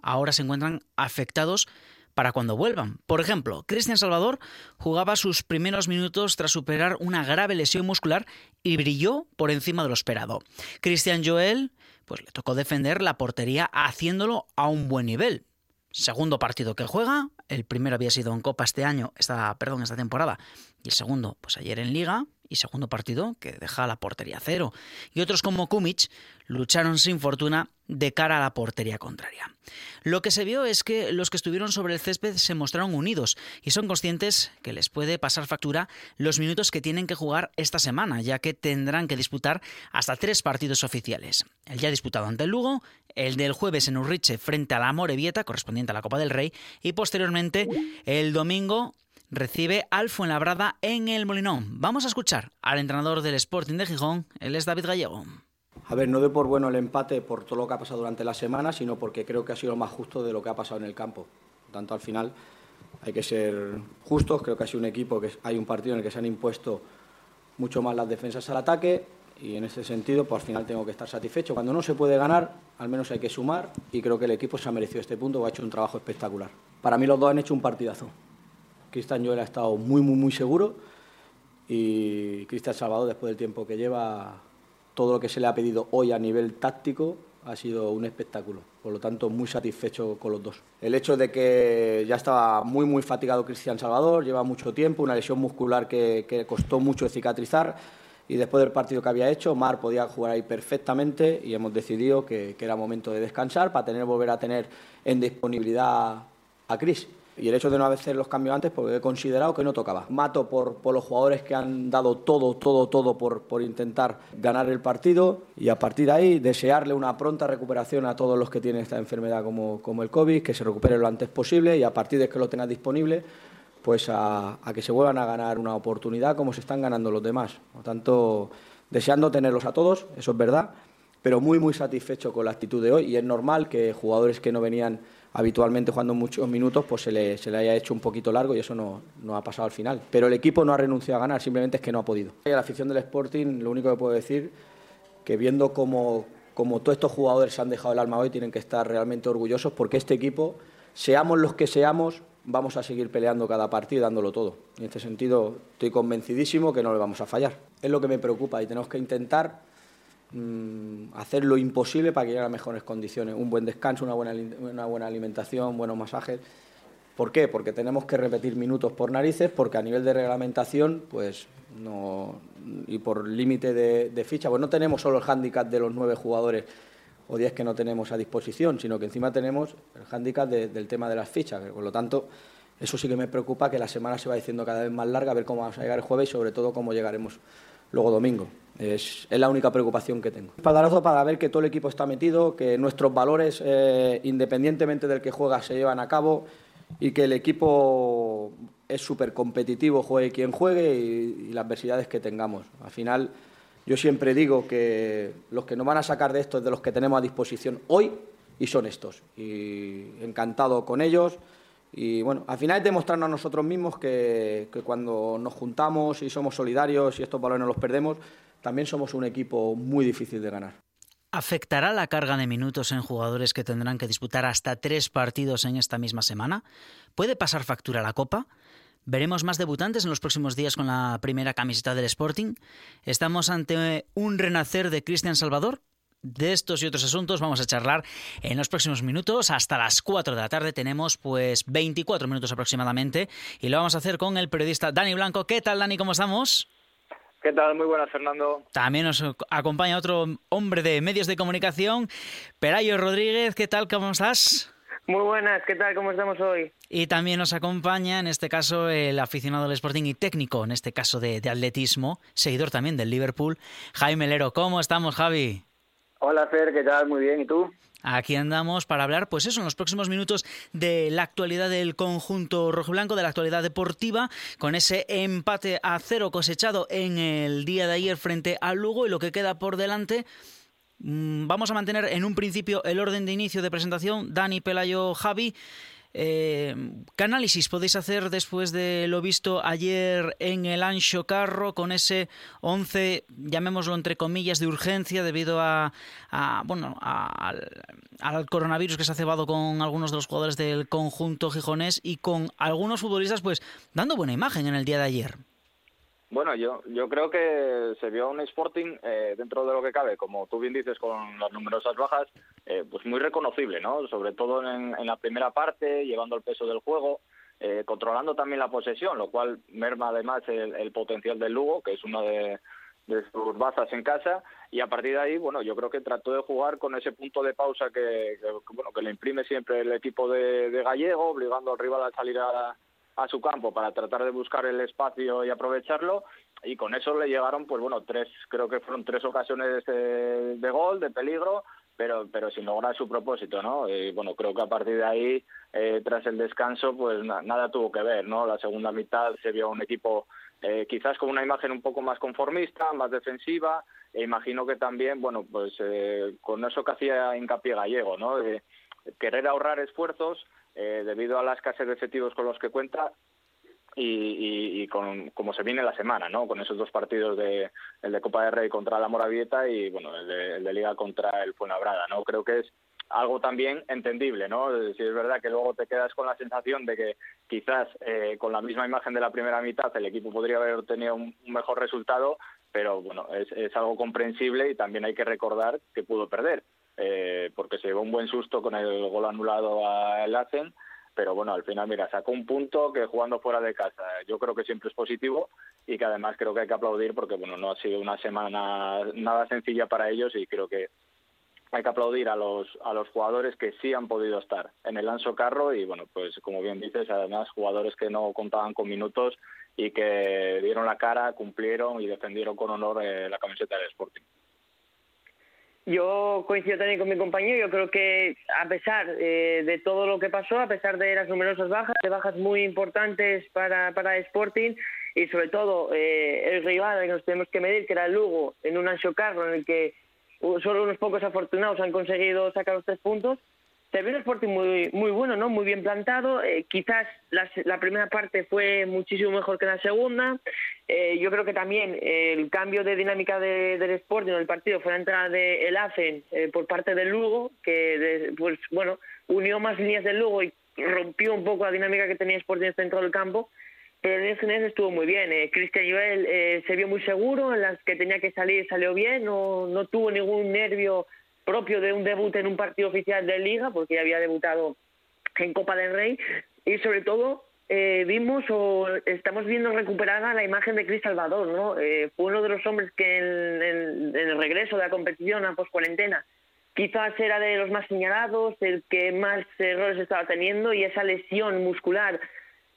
ahora se encuentran afectados para cuando vuelvan. Por ejemplo, Cristian Salvador jugaba sus primeros minutos tras superar una grave lesión muscular y brilló por encima de lo esperado. Cristian Joel, pues le tocó defender la portería haciéndolo a un buen nivel. Segundo partido que juega, el primero había sido en Copa este año, esta, perdón, esta temporada, y el segundo, pues ayer en Liga, y segundo partido que deja la portería cero. Y otros como Kumic lucharon sin fortuna de cara a la portería contraria. Lo que se vio es que los que estuvieron sobre el césped se mostraron unidos y son conscientes que les puede pasar factura los minutos que tienen que jugar esta semana, ya que tendrán que disputar hasta tres partidos oficiales. El ya disputado ante el Lugo, el del jueves en Urriche frente a la Morevieta, correspondiente a la Copa del Rey, y posteriormente el domingo recibe al Fuenlabrada en el Molinón. Vamos a escuchar al entrenador del Sporting de Gijón, él es David Gallego. A ver, no doy por bueno el empate por todo lo que ha pasado durante la semana, sino porque creo que ha sido más justo de lo que ha pasado en el campo. Por tanto, al final hay que ser justos. Creo que ha sido un equipo que hay un partido en el que se han impuesto mucho más las defensas al ataque y en ese sentido, pues al final tengo que estar satisfecho. Cuando no se puede ganar, al menos hay que sumar y creo que el equipo se ha merecido este punto, ha hecho un trabajo espectacular. Para mí los dos han hecho un partidazo. Cristian Joel ha estado muy, muy, muy seguro y Cristian Salvador, después del tiempo que lleva, todo lo que se le ha pedido hoy a nivel táctico ha sido un espectáculo. Por lo tanto, muy satisfecho con los dos. El hecho de que ya estaba muy, muy fatigado Cristian Salvador, lleva mucho tiempo, una lesión muscular que, que costó mucho cicatrizar. Y después del partido que había hecho, Mar podía jugar ahí perfectamente y hemos decidido que, que era momento de descansar para tener, volver a tener en disponibilidad a Cris. Y el hecho de no hacer los cambios antes, porque he considerado que no tocaba. Mato por, por los jugadores que han dado todo, todo, todo por, por intentar ganar el partido y a partir de ahí desearle una pronta recuperación a todos los que tienen esta enfermedad como, como el COVID, que se recupere lo antes posible y a partir de que lo tengas disponible, pues a, a que se vuelvan a ganar una oportunidad como se están ganando los demás. Por tanto, deseando tenerlos a todos, eso es verdad, pero muy, muy satisfecho con la actitud de hoy y es normal que jugadores que no venían habitualmente jugando muchos minutos, pues se le, se le haya hecho un poquito largo y eso no, no, ha pasado al final. Pero el equipo no ha renunciado a ganar, simplemente es que no ha podido. A la afición del Sporting, lo único que puedo decir, que viendo cómo, cómo todos estos jugadores se han dejado el alma hoy, tienen que estar realmente orgullosos porque este equipo, seamos los que seamos, vamos a seguir peleando cada partido y dándolo todo. En este sentido, estoy convencidísimo que no le vamos a fallar. Es lo que me preocupa y tenemos que intentar hacer lo imposible para que llegue a mejores condiciones. Un buen descanso, una buena, alimentación, buenos masajes, ¿Por qué? Porque tenemos que repetir minutos por narices, porque a nivel de reglamentación, pues no. y por límite de, ficha, pues no tenemos solo el hándicap de los nueve jugadores o diez que no tenemos a disposición, sino que encima tenemos el hándicap de- del tema de las fichas. Por lo tanto, eso sí que me preocupa, que la semana se va diciendo cada vez más larga, a ver cómo vamos a llegar el jueves y sobre todo cómo llegaremos luego domingo. Es, la única preocupación que tengo. Espaldarazo para ver que todo el equipo está metido, que nuestros valores, eh, independientemente del que juega, se llevan a cabo y que el equipo es súper competitivo, juegue quien juegue y, y las adversidades que tengamos. Al final, yo siempre digo que los que nos van a sacar de esto es de los que tenemos a disposición hoy y son estos. Y encantado con ellos. Y bueno, al final es demostrarnos a nosotros mismos que, que cuando nos juntamos y somos solidarios y estos valores no los perdemos, también somos un equipo muy difícil de ganar. ¿Afectará la carga de minutos en jugadores que tendrán que disputar hasta tres partidos en esta misma semana? ¿Puede pasar factura la Copa? ¿Veremos más debutantes en los próximos días con la primera camiseta del Sporting? ¿Estamos ante un renacer de Cristian Salvador? De estos y otros asuntos vamos a charlar en los próximos minutos. Hasta las 4 de la tarde tenemos pues 24 minutos aproximadamente y lo vamos a hacer con el periodista Dani Blanco. ¿Qué tal, Dani? ¿Cómo estamos? ¿Qué tal? Muy buenas, Fernando. También nos acompaña otro hombre de medios de comunicación, Pelayo Rodríguez. ¿Qué tal? ¿Cómo estás? Muy buenas, ¿qué tal? ¿Cómo estamos hoy? Y también nos acompaña, en este caso, el aficionado del Sporting y técnico, en este caso de, de atletismo, seguidor también del Liverpool, Jaime Lero. ¿Cómo estamos, Javi? Hola, Fer, ¿qué tal? Muy bien, ¿y tú? Aquí andamos para hablar, pues eso, en los próximos minutos de la actualidad del conjunto rojiblanco, de la actualidad deportiva, con ese empate a cero cosechado en el día de ayer frente al Lugo y lo que queda por delante. Mm, Vamos a mantener en un principio el orden de inicio de presentación. Dani, Pelayo, Javi. Eh, ¿Qué análisis podéis hacer después de lo visto ayer en el Ancho Carro con ese 11, llamémoslo entre comillas, de urgencia debido a, a, bueno, a- al, coronavirus que se ha cebado con algunos de los jugadores del conjunto gijonés y con algunos futbolistas pues dando buena imagen en el día de ayer? Bueno, yo, yo creo que se vio un Sporting eh, dentro de lo que cabe, como tú bien dices, con las numerosas bajas, eh, pues muy reconocible, ¿no? Sobre todo en, la primera parte, llevando el peso del juego, eh, controlando también la posesión, lo cual merma además el, el potencial del Lugo, que es una de, sus bazas en casa, y a partir de ahí, bueno, yo creo que trató de jugar con ese punto de pausa que, que, bueno, que le imprime siempre el equipo de Gallego, obligando al rival a salir a a su campo para tratar de buscar el espacio y aprovecharlo. Y con eso le llegaron pues bueno tres creo que fueron tres ocasiones de, de gol de peligro pero pero sin lograr su propósito no y bueno creo que a partir de ahí eh, tras el descanso pues na- nada tuvo que ver no la segunda mitad se vio un equipo eh, quizás con una imagen un poco más conformista más defensiva e imagino que también bueno pues eh, con eso que hacía hincapié gallego no de querer ahorrar esfuerzos eh, debido a la escasez de efectivos con los que cuenta y, con como se viene la semana, ¿no? Con esos dos partidos de el de Copa del Rey contra la Moravieta y bueno el de, el de Liga contra el Fuenlabrada, ¿no? Creo que es algo también entendible, ¿no? Si es verdad que luego te quedas con la sensación de que quizás eh, con la misma imagen de la primera mitad el equipo podría haber obtenido un, un mejor resultado, pero bueno, es, es algo comprensible y también hay que recordar que pudo perder, eh, porque se llevó un buen susto con el gol anulado a El Hacen, pero bueno, al final, mira, sacó un punto que jugando fuera de casa yo creo que siempre es positivo y que además creo que hay que aplaudir porque, bueno, no ha sido una semana nada sencilla para ellos y creo que hay que aplaudir a los a los jugadores que sí han podido estar en el Anso Carro y bueno pues como bien dices además jugadores que no contaban con minutos y que dieron la cara cumplieron y defendieron con honor eh, la camiseta del Sporting Yo coincido también con mi compañero. Yo creo que a pesar eh, de todo lo que pasó, a pesar de las numerosas bajas, de bajas muy importantes para, para Sporting y sobre todo eh, el rival al que nos tenemos que medir, que era el Lugo, en un ancho carro en el que solo unos pocos afortunados han conseguido sacar los tres puntos. Se vio un Sporting muy, muy bueno, ¿no? Muy bien plantado. Eh, quizás la, la primera parte fue muchísimo mejor que la segunda. Eh, yo creo que también el cambio de dinámica de- del Sporting en el partido fue la entrada de El Hacen eh, por parte del Lugo, que de- pues bueno unió más líneas del Lugo y rompió un poco la dinámica que tenía Sporting dentro del campo. Pero en líneas generales estuvo muy bien. Eh, Cristian Joel se vio muy seguro, en las que tenía que salir salió bien, no, no tuvo ningún nervio propio de un debut en un partido oficial de Liga, porque ya había debutado en Copa del Rey. y sobre todo eh, vimos o estamos viendo recuperada la imagen de Cris Salvador, ¿no? Eh, fue uno de los hombres que en, en- en el regreso de la competición a post-cuarentena quizás era de los más señalados, el que más errores estaba teniendo y esa lesión muscular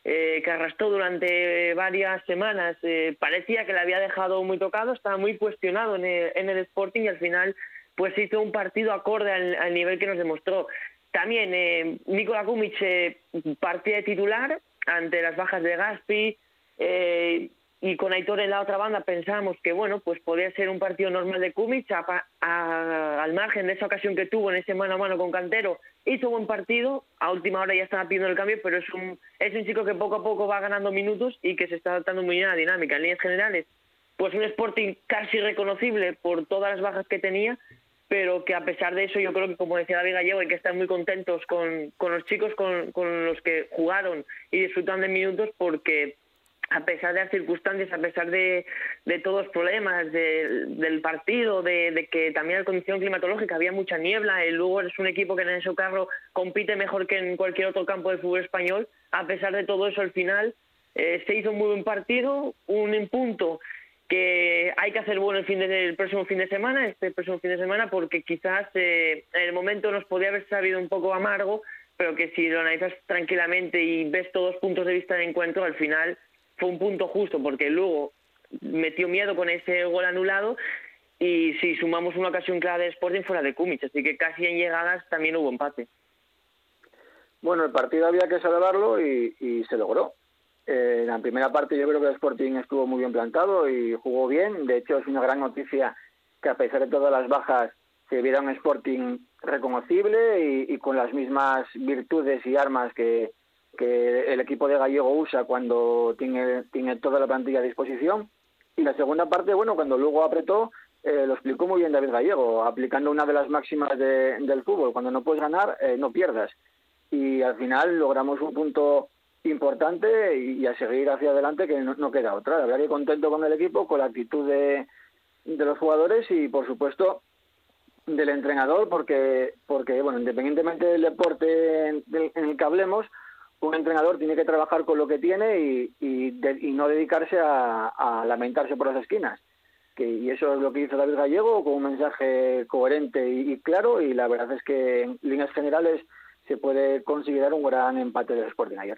eh, que arrastró durante varias semanas eh, parecía que le había dejado muy tocado, estaba muy cuestionado en el, en el Sporting y al final pues hizo un partido acorde al, al nivel que nos demostró. También eh, Nikola Kumic eh, partía de titular ante las bajas de Gaspi eh, y con Aitor en la otra banda pensamos que bueno pues podía ser un partido normal de Kumic a a- al margen de esa ocasión que tuvo en ese mano a mano con Cantero hizo buen partido a última hora ya estaba pidiendo el cambio pero es un es un chico que poco a poco va ganando minutos y que se está adaptando muy bien a la dinámica en líneas generales pues un Sporting casi reconocible por todas las bajas que tenía pero que a pesar de eso yo creo que como decía David Gallego hay que estar muy contentos con, los chicos con, con los que jugaron y disfrutan de minutos porque a pesar de las circunstancias, a pesar de, todos los problemas de- del partido, de, de que también la condición climatológica había mucha niebla, el Lugo es un equipo que en el carro compite mejor que en cualquier otro campo de fútbol español, a pesar de todo eso al final eh, se hizo un muy buen partido, un punto que hay que hacer bueno el, fin de, el próximo fin de semana, este próximo fin de semana, porque quizás eh, en el momento nos podía haber sabido un poco amargo, pero que si lo analizas tranquilamente y ves todos los puntos de vista de encuentro, al final fue un punto justo, porque luego metió miedo con ese gol anulado y si sumamos una ocasión clara de Sporting fuera de Kumic, así que casi en llegadas también hubo empate. Bueno, el partido había que celebrarlo y, y se logró. Eh, la primera parte yo creo que el Sporting estuvo muy bien plantado y jugó bien. De hecho, es una gran noticia que a pesar de todas las bajas se viera un Sporting reconocible y, y con las mismas virtudes y armas que, que el equipo de Gallego usa cuando tiene, tiene toda la plantilla a disposición. Y la segunda parte, bueno, cuando luego apretó, eh, lo explicó muy bien David Gallego, aplicando una de las máximas de- del fútbol. Cuando no puedes ganar, eh, no pierdas. Y al final logramos un punto importante y, a seguir hacia adelante que no, no queda otra. La que contento con el equipo, con la actitud de, de los jugadores y, por supuesto, del entrenador, porque, porque bueno, independientemente del deporte en, el que hablemos, un entrenador tiene que trabajar con lo que tiene y, y, no dedicarse a, a lamentarse por las esquinas. Que, y eso es lo que hizo David Gallego, con un mensaje coherente y, y claro, y la verdad es que en líneas generales se puede considerar un gran empate del Sporting ayer.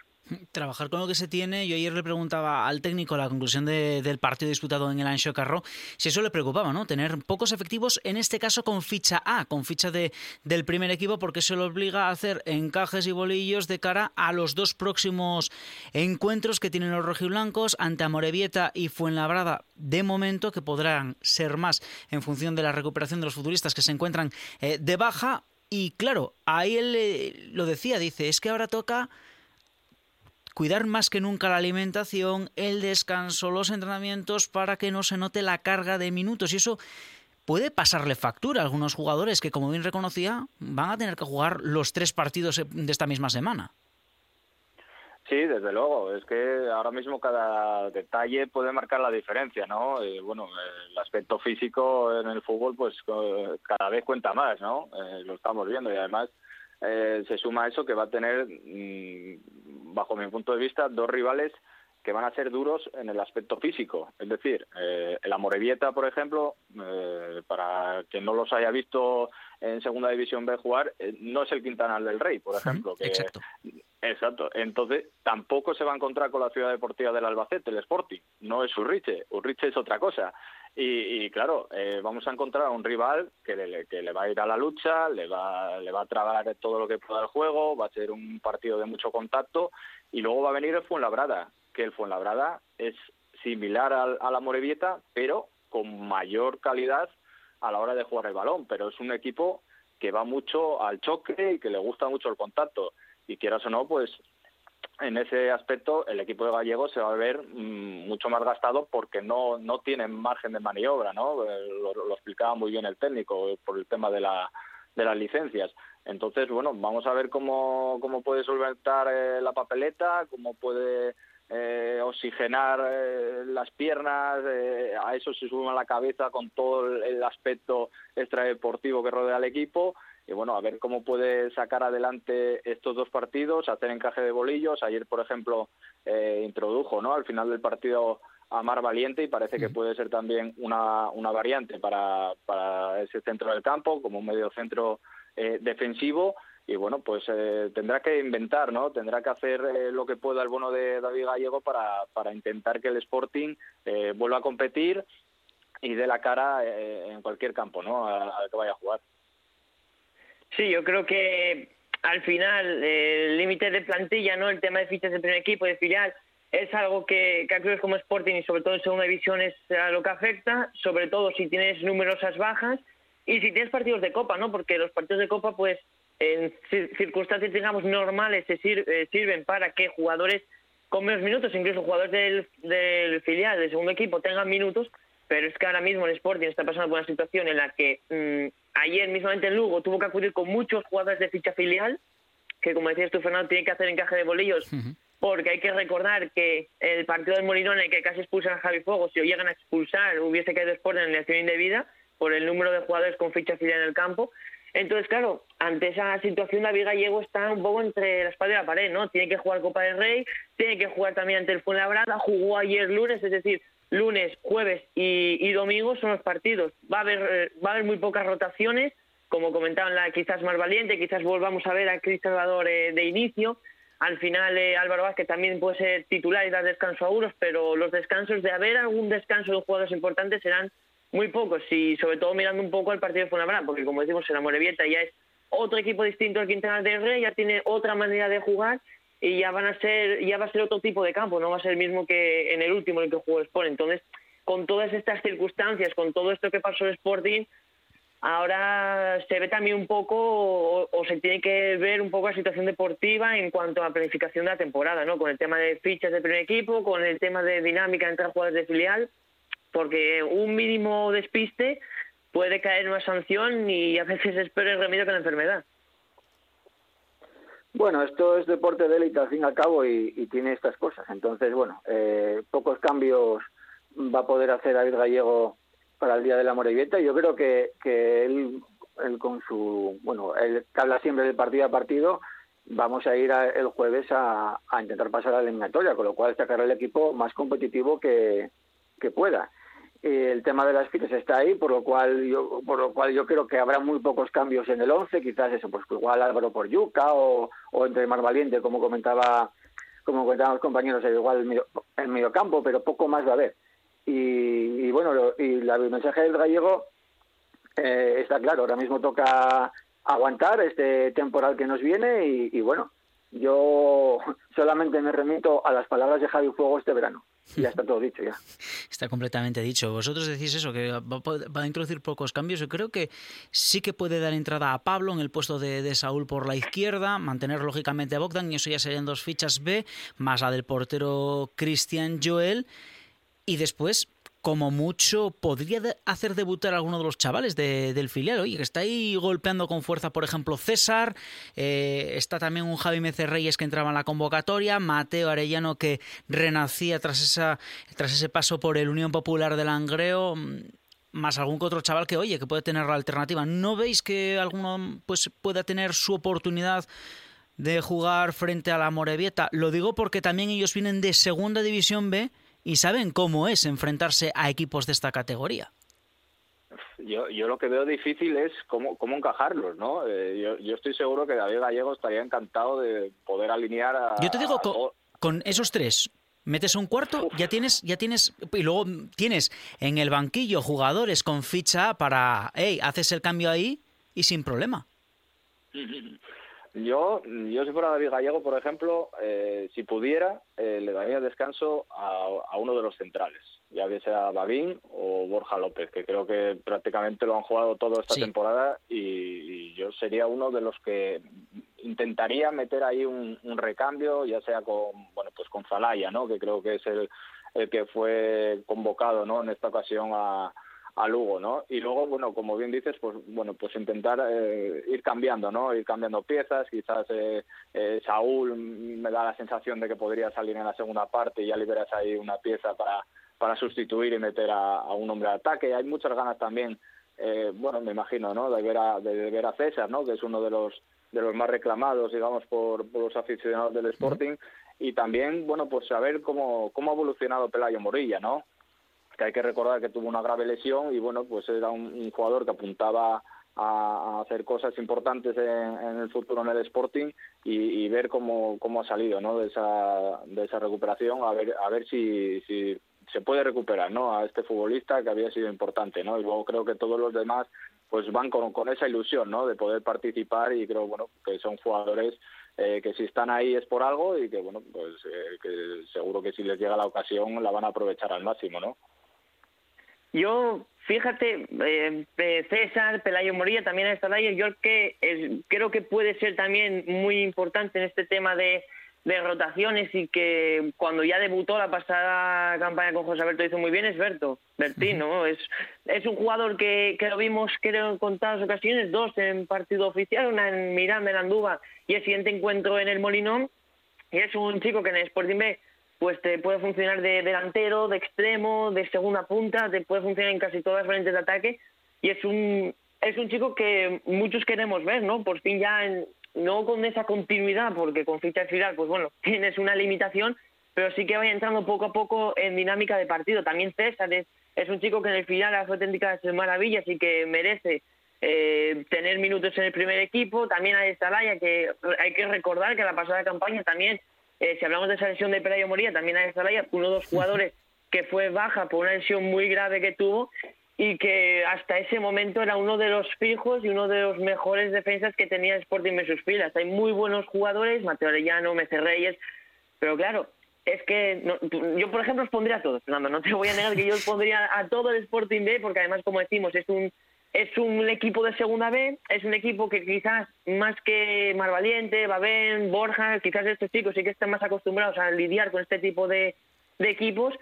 Trabajar con lo que se tiene. Yo ayer le preguntaba al técnico la conclusión de- del partido disputado en el Anxo Carro si eso le preocupaba, ¿no? Tener pocos efectivos, en este caso con ficha A, con ficha de, del primer equipo, porque eso le obliga a hacer encajes y bolillos de cara a los dos próximos encuentros que tienen los rojiblancos ante Amorebieta y Fuenlabrada, de momento, que podrán ser más en función de la recuperación de los futbolistas que se encuentran eh, de baja. Y claro, ahí él eh, lo decía, dice, es que ahora toca cuidar más que nunca la alimentación, el descanso, los entrenamientos para que no se note la carga de minutos y eso puede pasarle factura a algunos jugadores que, como bien reconocía, van a tener que jugar los tres partidos de esta misma semana. Sí, desde luego. Es que ahora mismo cada detalle puede marcar la diferencia, ¿no? Eh, bueno, el aspecto físico en el fútbol, pues cada vez cuenta más, ¿no? Eh, lo estamos viendo y además eh, se suma a eso que va a tener, mm, bajo mi punto de vista, dos rivales que van a ser duros en el aspecto físico. Es decir, eh, el Amorebieta, por ejemplo, eh, para quien no los haya visto en Segunda División B jugar, eh, no es el Quintanal del Rey, por ejemplo. que, Exacto. Exacto. Entonces, tampoco se va a encontrar con la ciudad deportiva del Albacete, el Sporting. No es Urriche. Urriche es otra cosa. Y, y claro, eh, vamos a encontrar a un rival que le, que le va a ir a la lucha, le va, le va a trabar todo lo que pueda el juego, va a ser un partido de mucho contacto. Y luego va a venir el Fuenlabrada, que el Fuenlabrada es similar al, a la Morevieta, pero con mayor calidad a la hora de jugar el balón. Pero es un equipo que va mucho al choque y que le gusta mucho el contacto y quieras o no, pues en ese aspecto el equipo de Gallego se va a ver mm, mucho más gastado porque no no tienen margen de maniobra, ¿no? Eh, Lo, explicaba muy bien el técnico eh, por el tema de la de las licencias. Entonces, bueno, vamos a ver cómo, cómo puede solventar eh, la papeleta, cómo puede eh, oxigenar eh, las piernas, eh, a eso se suma la cabeza con todo el aspecto extradeportivo que rodea al equipo y bueno, a ver cómo puede sacar adelante estos dos partidos, hacer encaje de bolillos. Ayer, por ejemplo, eh, introdujo ¿no? al final del partido a Mar Valiente y parece que puede ser también una, una variante para, para ese centro del campo, como un medio centro eh, defensivo y bueno, pues eh, tendrá que inventar, ¿no? Tendrá que hacer eh, lo que pueda el bono de David Gallego para, para intentar que el Sporting eh, vuelva a competir y dé la cara en cualquier campo, ¿no? Al que vaya a jugar. Sí, yo creo que al final el límite de plantilla, ¿no? El tema de fichas de primer equipo, de filial, es algo que, que a como Sporting y sobre todo en segunda división es a lo que afecta, sobre todo si tienes numerosas bajas y si tienes partidos de copa, ¿no? Porque los partidos de copa, pues en circunstancias, digamos, normales se eh, sirven para que jugadores con menos minutos, incluso jugadores del, del filial, del segundo equipo, tengan minutos, pero es que ahora mismo el Sporting está pasando por una situación en la que mm, ayer mismamente el Lugo tuvo que acudir con muchos jugadores de ficha filial, que como decías tú, Fernando, tiene que hacer encaje de bolillos, porque hay que recordar que el partido del Molinone, que casi expulsan a Javi Fuego, si lo llegan a expulsar, hubiese caído Sporting en elección indebida por el número de jugadores con ficha filial en el campo, entonces, claro, ante esa situación David Gallego está un poco entre la espalda y la pared, ¿no? Tiene que jugar Copa del Rey, tiene que jugar también ante el Fuenlabrada, jugó ayer lunes, es decir, lunes, jueves y, domingo son los partidos. Va a haber eh, va a haber muy pocas rotaciones, como comentaban, la quizás más valiente, quizás volvamos a ver a Cris Salvador eh, de inicio. Al final eh, Álvaro Vázquez también puede ser titular y dar descanso a unos, pero los descansos de haber algún descanso de jugadores importantes serán muy pocos y sobre todo mirando un poco al partido de Fuenlabrada, porque como decimos, el Amorebieta ya es otro equipo distinto al Quintana del Rey, ya tiene otra manera de jugar y ya van a ser ya va a ser otro tipo de campo, no va a ser el mismo que en el último en el que jugó el Sport. Entonces, con todas estas circunstancias, con todo esto que pasó el Sporting, ahora se ve también un poco o, o, se tiene que ver un poco la situación deportiva en cuanto a planificación de la temporada, ¿no? Con el tema de fichas del primer equipo, con el tema de dinámica entre jugadores de filial porque un mínimo despiste puede caer una sanción y a veces es peor el remedio que la enfermedad. Bueno, esto es deporte de élite al fin y al cabo y, tiene estas cosas. Entonces, bueno, eh, pocos cambios va a poder hacer David Gallego para el día de la Morevieta. Yo creo que, que él, con su, bueno, él habla siempre del partido a partido. Vamos a ir el jueves a, a, intentar pasar a la eliminatoria, con lo cual sacar el equipo más competitivo que, que pueda el tema de las fichas está ahí, por lo cual yo por lo cual yo creo que habrá muy pocos cambios en el 11, quizás eso, pues igual Álvaro por Yuca o, o entre Mar Valiente, como comentaba como comentaban los compañeros, igual el medio, campo, pero poco más va a haber. Y, y bueno, y la, el mensaje del gallego eh, está claro, ahora mismo toca aguantar este temporal que nos viene y, y bueno, yo solamente me remito a las palabras de Javi Fuego este verano. Ya está todo dicho, ya. [LAUGHS] Está completamente dicho. Vosotros decís eso, que va a introducir pocos cambios. Yo creo que sí que puede dar entrada a Pablo en el puesto de, de Saúl por la izquierda, mantener lógicamente a Bogdan, y eso ya serían dos fichas B, más la del portero Cristian Joel. Y después como mucho podría hacer debutar a alguno de los chavales de, del filial. Oye, que está ahí golpeando con fuerza, por ejemplo, César. Eh, está también un Javi Mece Reyes que entraba en la convocatoria. Mateo Arellano que renacía tras, esa, tras ese paso por el Unión Popular del Langreo mm, más algún que otro chaval que, oye, que puede tener la alternativa. ¿No veis que alguno pues, pueda tener su oportunidad de jugar frente a la Morevieta? Lo digo porque también ellos vienen de Segunda División B y saben cómo es enfrentarse a equipos de esta categoría. Yo, yo lo que veo difícil es cómo, cómo encajarlos, ¿no? Eh, yo, yo, estoy seguro que David Gallego estaría encantado de poder alinear a... Yo te digo, con, con esos tres, metes un cuarto, ya tienes, ya tienes, y luego tienes en el banquillo jugadores con ficha para, hey, haces el cambio ahí y sin problema. [LAUGHS] Yo, yo si fuera David Gallego, por ejemplo, eh, si pudiera, eh, le daría descanso a, a, uno de los centrales, ya que sea Babín o Borja López, que creo que prácticamente lo han jugado todo esta sí. temporada y, y, yo sería uno de los que intentaría meter ahí un, un, recambio, ya sea con, bueno, pues con Zalaya, ¿no? Que creo que es el, el que fue convocado, ¿no? En esta ocasión a a Lugo, ¿no? Y luego, bueno, como bien dices, pues bueno, pues intentar eh, ir cambiando, ¿no? Ir cambiando piezas, quizás eh, eh, Saúl me da la sensación de que podría salir en la segunda parte y ya liberas ahí una pieza para, para sustituir y meter a, a un hombre de ataque. Hay muchas ganas también eh, bueno, me imagino, ¿no? De ver a, de ver a César, ¿no? Que es uno de los de los más reclamados, digamos, por, por los aficionados del Sporting y también, bueno, pues saber cómo, cómo ha evolucionado Pelayo Morilla, ¿no? Que hay que recordar que tuvo una grave lesión y, bueno, pues era un, jugador que apuntaba a, hacer cosas importantes en, el futuro en el Sporting y, ver cómo, cómo ha salido, ¿no? De esa, de esa recuperación, a ver, a ver si, si se puede recuperar, ¿no? A este futbolista que había sido importante, ¿no? Y luego creo que todos los demás pues van con, con esa ilusión, ¿no? De poder participar y creo, bueno, que son jugadores eh, que si están ahí es por algo y que, bueno, pues eh, que seguro que si les llega la ocasión la van a aprovechar al máximo, ¿no? Yo, fíjate, eh, César, Pelayo Morilla, también está ahí, yo que creo que puede ser también muy importante en este tema de de rotaciones y que cuando ya debutó la pasada campaña con José Alberto hizo muy bien es Berto, Bertino. es, es un jugador que, que lo vimos creo en contadas ocasiones, dos en partido oficial, una en Miranda, en Andúba y el siguiente encuentro en el Molinón. Y es un chico que en el Sporting B pues te puede funcionar de delantero, de extremo, de segunda punta, te puede funcionar en casi todas las frentes de ataque y es un es un chico que muchos queremos ver, ¿no? Por fin ya en, no con esa continuidad, porque con ficha final, pues bueno, [LAUGHS] tienes una limitación, pero sí que vaya entrando poco a poco en dinámica de partido. También César es, un chico que en el final hace auténticas maravillas y que merece eh, tener minutos en el primer equipo. También hay Estalaya, que hay que recordar que la pasada campaña también, eh, si hablamos de esa lesión de Pelayo Moría, también hay Estalaya, uno de los jugadores que fue baja por una lesión muy grave que tuvo y que hasta ese momento era uno de los fijos y uno de los mejores defensas que tenía Sporting en sus filas. Hay muy buenos jugadores, Mateo Arellano, Mece Reyes, pero claro, es que yo, por ejemplo, os pondría a todos, Fernando, no te voy a negar que yo os pondría a todo el Sporting B, porque además, como decimos, es un es un equipo de segunda B, es un equipo que quizás más que Marvaliente, Babén, Borja, quizás estos chicos sí que están más acostumbrados a lidiar con este tipo de, equipos,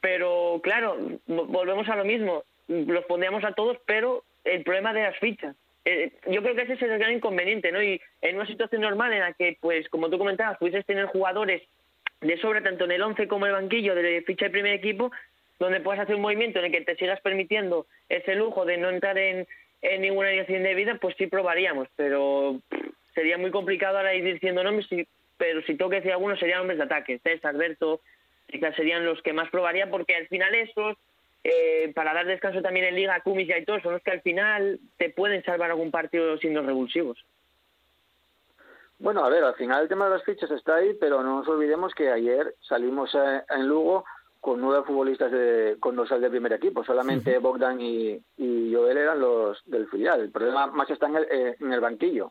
pero claro, volvemos a lo mismo los pondríamos a todos, pero el problema de las fichas. Eh, yo creo que ese es el gran inconveniente, ¿no? Y en una situación normal en la que, pues, como tú comentabas, pudieses tener jugadores de sobra tanto en el 11 como en el banquillo de ficha de primer equipo, donde puedas hacer un movimiento en el que te sigas permitiendo ese lujo de no entrar en, en ninguna dirección de vida, pues sí probaríamos, pero sería muy complicado ahora ir diciendo nombres, pero si tengo que decir algunos serían hombres de ataque, César, Alberto, quizás serían los que más probaría, porque al final esos eh, para dar descanso también en Liga, Kumis y Aitor son los que al final te pueden salvar algún partido sin los revulsivos. Bueno, a ver, al final el tema de las fichas está ahí, pero no nos olvidemos que ayer salimos en Lugo con nueve futbolistas de, con dos de primer equipo. Solamente Bogdan y, Joel eran los del filial. El problema más está en el, eh, en el banquillo.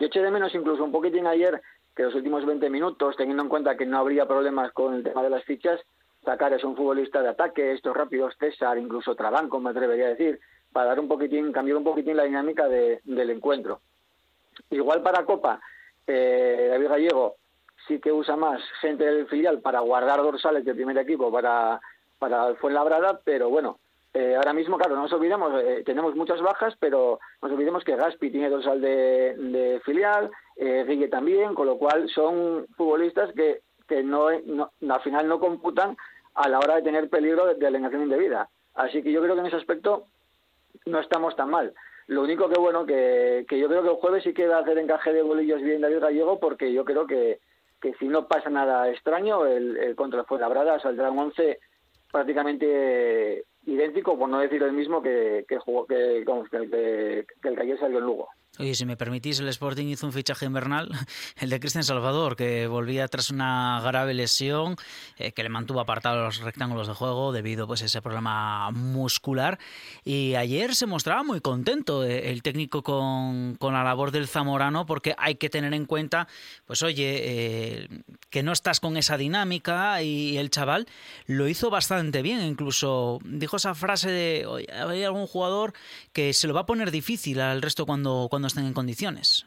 Yo eché de menos incluso un poquitín ayer que los últimos 20 minutos, teniendo en cuenta que no habría problemas con el tema de las fichas, sacar es un futbolista de ataque, estos rápidos, César, incluso Trabanco, me atrevería a decir, para dar un poquitín, cambiar un poquitín la dinámica del encuentro. Igual para Copa, eh, David Gallego sí que usa más gente del filial para guardar dorsales del primer equipo para, para Fuenlabrada, pero bueno, eh, ahora mismo, claro, no nos olvidemos, eh, tenemos muchas bajas, pero no nos olvidemos que Gaspi tiene dorsal de, de filial, eh, Guille también, con lo cual son futbolistas que, que no, no, al final no computan a la hora de tener peligro de, alineación indebida. Así que yo creo que en ese aspecto no estamos tan mal. Lo único que bueno, que, que yo creo que el jueves sí que va a hacer encaje de bolillos bien David Gallego, porque yo creo que, que si no pasa nada extraño, el, el contra el Fuenlabrada saldrá un 11 prácticamente idéntico, por no decir el mismo que, que, jugó, que, que, que, el que ayer salió en Lugo. Oye, si me permitís, el Sporting hizo un fichaje invernal, [LAUGHS] el de Cristian Salvador, que volvía tras una grave lesión eh, que le mantuvo apartado los rectángulos de juego debido pues, a ese problema muscular. Y ayer se mostraba muy contento eh, el técnico con, con, la labor del Zamorano, porque hay que tener en cuenta, pues oye, eh, que no estás con esa dinámica y el chaval lo hizo bastante bien. Incluso dijo esa frase de, oye, hay algún jugador que se lo va a poner difícil al resto cuando, cuando estén en condiciones.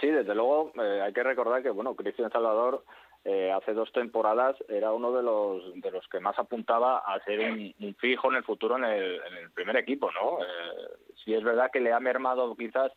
Sí, desde luego eh, hay que recordar que bueno, Cristian Salvador eh, hace dos temporadas era uno de los de los que más apuntaba a ser un, fijo en el futuro en el, primer equipo, ¿no? Eh, sí es verdad que le ha mermado quizás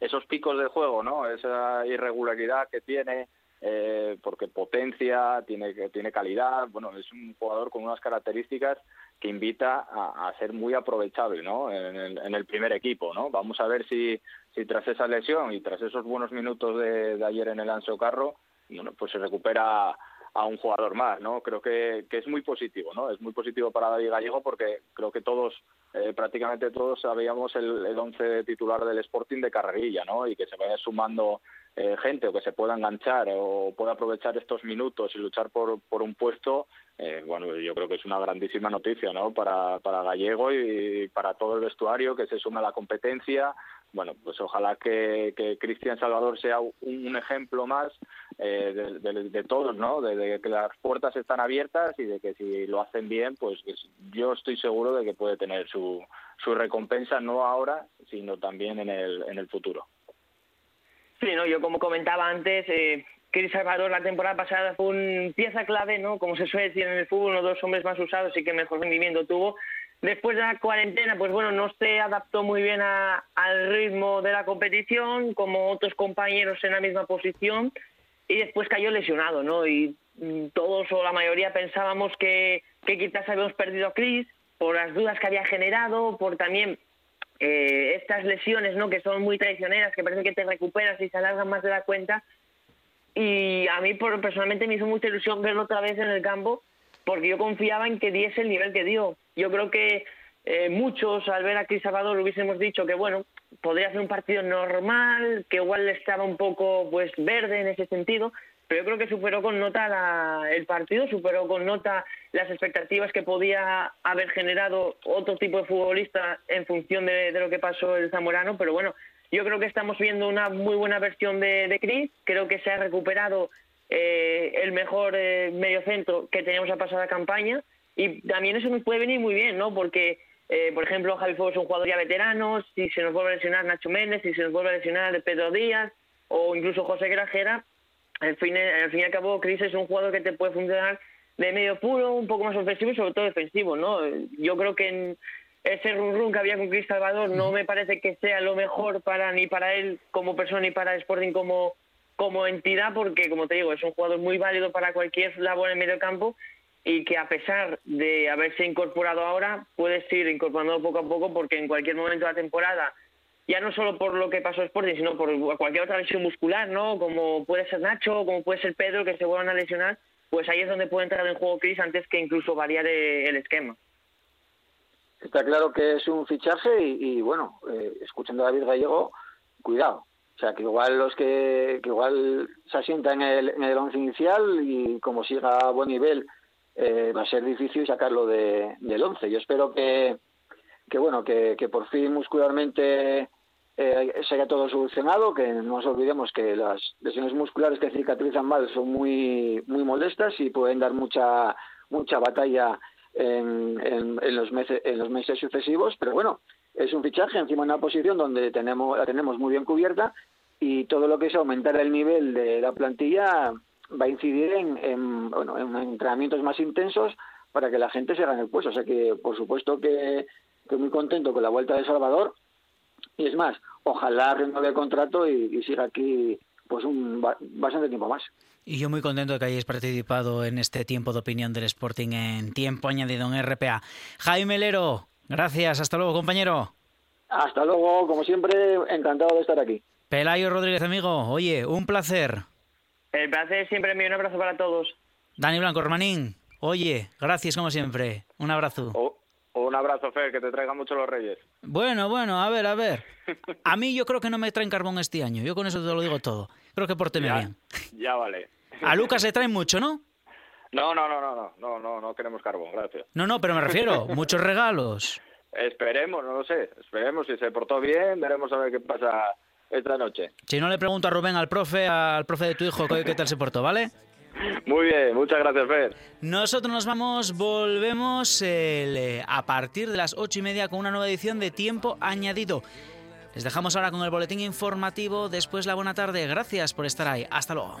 esos picos de juego, ¿no? Esa irregularidad que tiene eh, porque potencia, tiene, tiene calidad, bueno, es un jugador con unas características que invita a, ser muy aprovechable ¿no? En el, primer equipo. ¿no? Vamos a ver si, si tras esa lesión y tras esos buenos minutos de, ayer en el Anso Carro, bueno, pues se recupera a un jugador más, ¿no? Creo que, que, es muy positivo, ¿no? Es muy positivo para David Gallego porque creo que todos, eh, prácticamente todos sabíamos el, el once titular del Sporting de carrerilla, ¿no? Y que se vaya sumando eh, gente o que se pueda enganchar o pueda aprovechar estos minutos y luchar por, por un puesto, eh, bueno, yo creo que es una grandísima noticia, ¿no? Para, para Gallego y para todo el vestuario que se suma a la competencia, bueno, pues ojalá que, Cristian Salvador sea un, ejemplo más eh, de, todos, ¿no? De, que las puertas están abiertas y de que si lo hacen bien, pues yo estoy seguro de que puede tener su, su recompensa no ahora, sino también en el, en el futuro. Sí, no, yo como comentaba antes, eh, Salvador la temporada pasada fue una pieza clave, ¿no? Como se suele decir en el fútbol, uno de los hombres más usados y que mejor rendimiento tuvo Después de la cuarentena, pues bueno, no se adaptó muy bien al ritmo de la competición, como otros compañeros en la misma posición, y después cayó lesionado, ¿no? Y mm, todos o la mayoría pensábamos que, que quizás habíamos perdido a Chris por las dudas que había generado, por también eh, estas lesiones, ¿no? Que son muy traicioneras, que parece que te recuperas y se alargan más de la cuenta. Y a mí personalmente me hizo mucha ilusión verlo otra vez en el campo, porque yo confiaba en que diese el nivel que dio. Yo creo que eh, muchos al ver a Cris Salvador hubiésemos dicho que bueno, podría ser un partido normal, que igual estaba un poco pues verde en ese sentido, pero yo creo que superó con nota el partido, superó con nota las expectativas que podía haber generado otro tipo de futbolista en función de, lo que pasó el Zamorano, pero bueno, yo creo que estamos viendo una muy buena versión de, de Chris, creo que se ha recuperado eh, el mejor eh, mediocentro que teníamos la pasada campaña, y también eso nos puede venir muy bien, ¿no? Porque, eh, por ejemplo, Javi Fuego es un jugador ya veterano, si se nos vuelve a lesionar Nacho Méndez, si se nos vuelve a lesionar Pedro Díaz o incluso José Grajera, al fin, al fin y al cabo, Cris es un jugador que te puede funcionar de medio puro, un poco más ofensivo y sobre todo defensivo, ¿no? Yo creo que en ese run run que había con Cris Salvador no me parece que sea lo mejor para ni para él como persona ni para Sporting como como entidad porque como te digo es un jugador muy válido para cualquier labor en medio campo y que a pesar de haberse incorporado ahora, puedes ir incorporando poco a poco porque en cualquier momento de la temporada, ya no solo por lo que pasó Sporting, sino por cualquier otra lesión muscular, ¿no? Como puede ser Nacho, como puede ser Pedro, que se vuelvan a lesionar, pues ahí es donde puede entrar en juego Chris antes que incluso variar el esquema. Está claro que es un fichaje y, bueno, eh, escuchando a David Gallego, cuidado. O sea, que igual los que, que igual se asientan en el, en el once inicial y como siga a buen nivel eh, va a ser difícil sacarlo de, del 11. Yo espero que, que bueno, que, que por fin muscularmente eh, se haya todo solucionado, que no nos olvidemos que las lesiones musculares que cicatrizan mal son muy, muy molestas y pueden dar mucha, mucha batalla en, en, los meses, en los meses sucesivos, pero bueno, es un fichaje encima de una posición donde tenemos, la tenemos muy bien cubierta y todo lo que es aumentar el nivel de la plantilla va a incidir en, bueno, en entrenamientos más intensos para que la gente se gane el puesto. O sea que, por supuesto, que, estoy muy contento con la vuelta de Salvador. Y es más, ojalá renueve el contrato y, siga aquí pues un bastante tiempo más. Y yo muy contento de que hayáis participado en este tiempo de opinión del Sporting en tiempo añadido en RPA. Jaime Lero, gracias. Hasta luego, compañero. Hasta luego, como siempre, encantado de estar aquí. Pelayo Rodríguez, amigo. Oye, un placer. El placer siempre mío. Un abrazo para todos. Dani Blanco, Romanín. Oye, gracias como siempre. Un abrazo. un abrazo, Fer, que te traiga mucho los reyes. Bueno, bueno, a ver, a ver. [LAUGHS] A mí yo creo que no me traen carbón este año. Yo con eso te lo digo todo. Creo que porteme bien. Ya vale. A Lucas le traen mucho, ¿no? No, no, no, no, no, no, no, no queremos carbón, gracias. No, no, pero me refiero, muchos regalos. [LAUGHS] Esperemos, no lo sé. Esperemos si se portó bien, veremos a ver qué pasa esta noche. Si no le pregunto a Rubén, al profe, al profe de tu hijo, qué tal se portó, ¿vale? [LAUGHS] Muy bien, muchas gracias, Fer. Nosotros nos vamos, volvemos eh, a partir de las ocho y media con una nueva edición de Tiempo Añadido. Les dejamos ahora con el boletín informativo, después la buena tarde. Gracias por estar ahí. Hasta luego.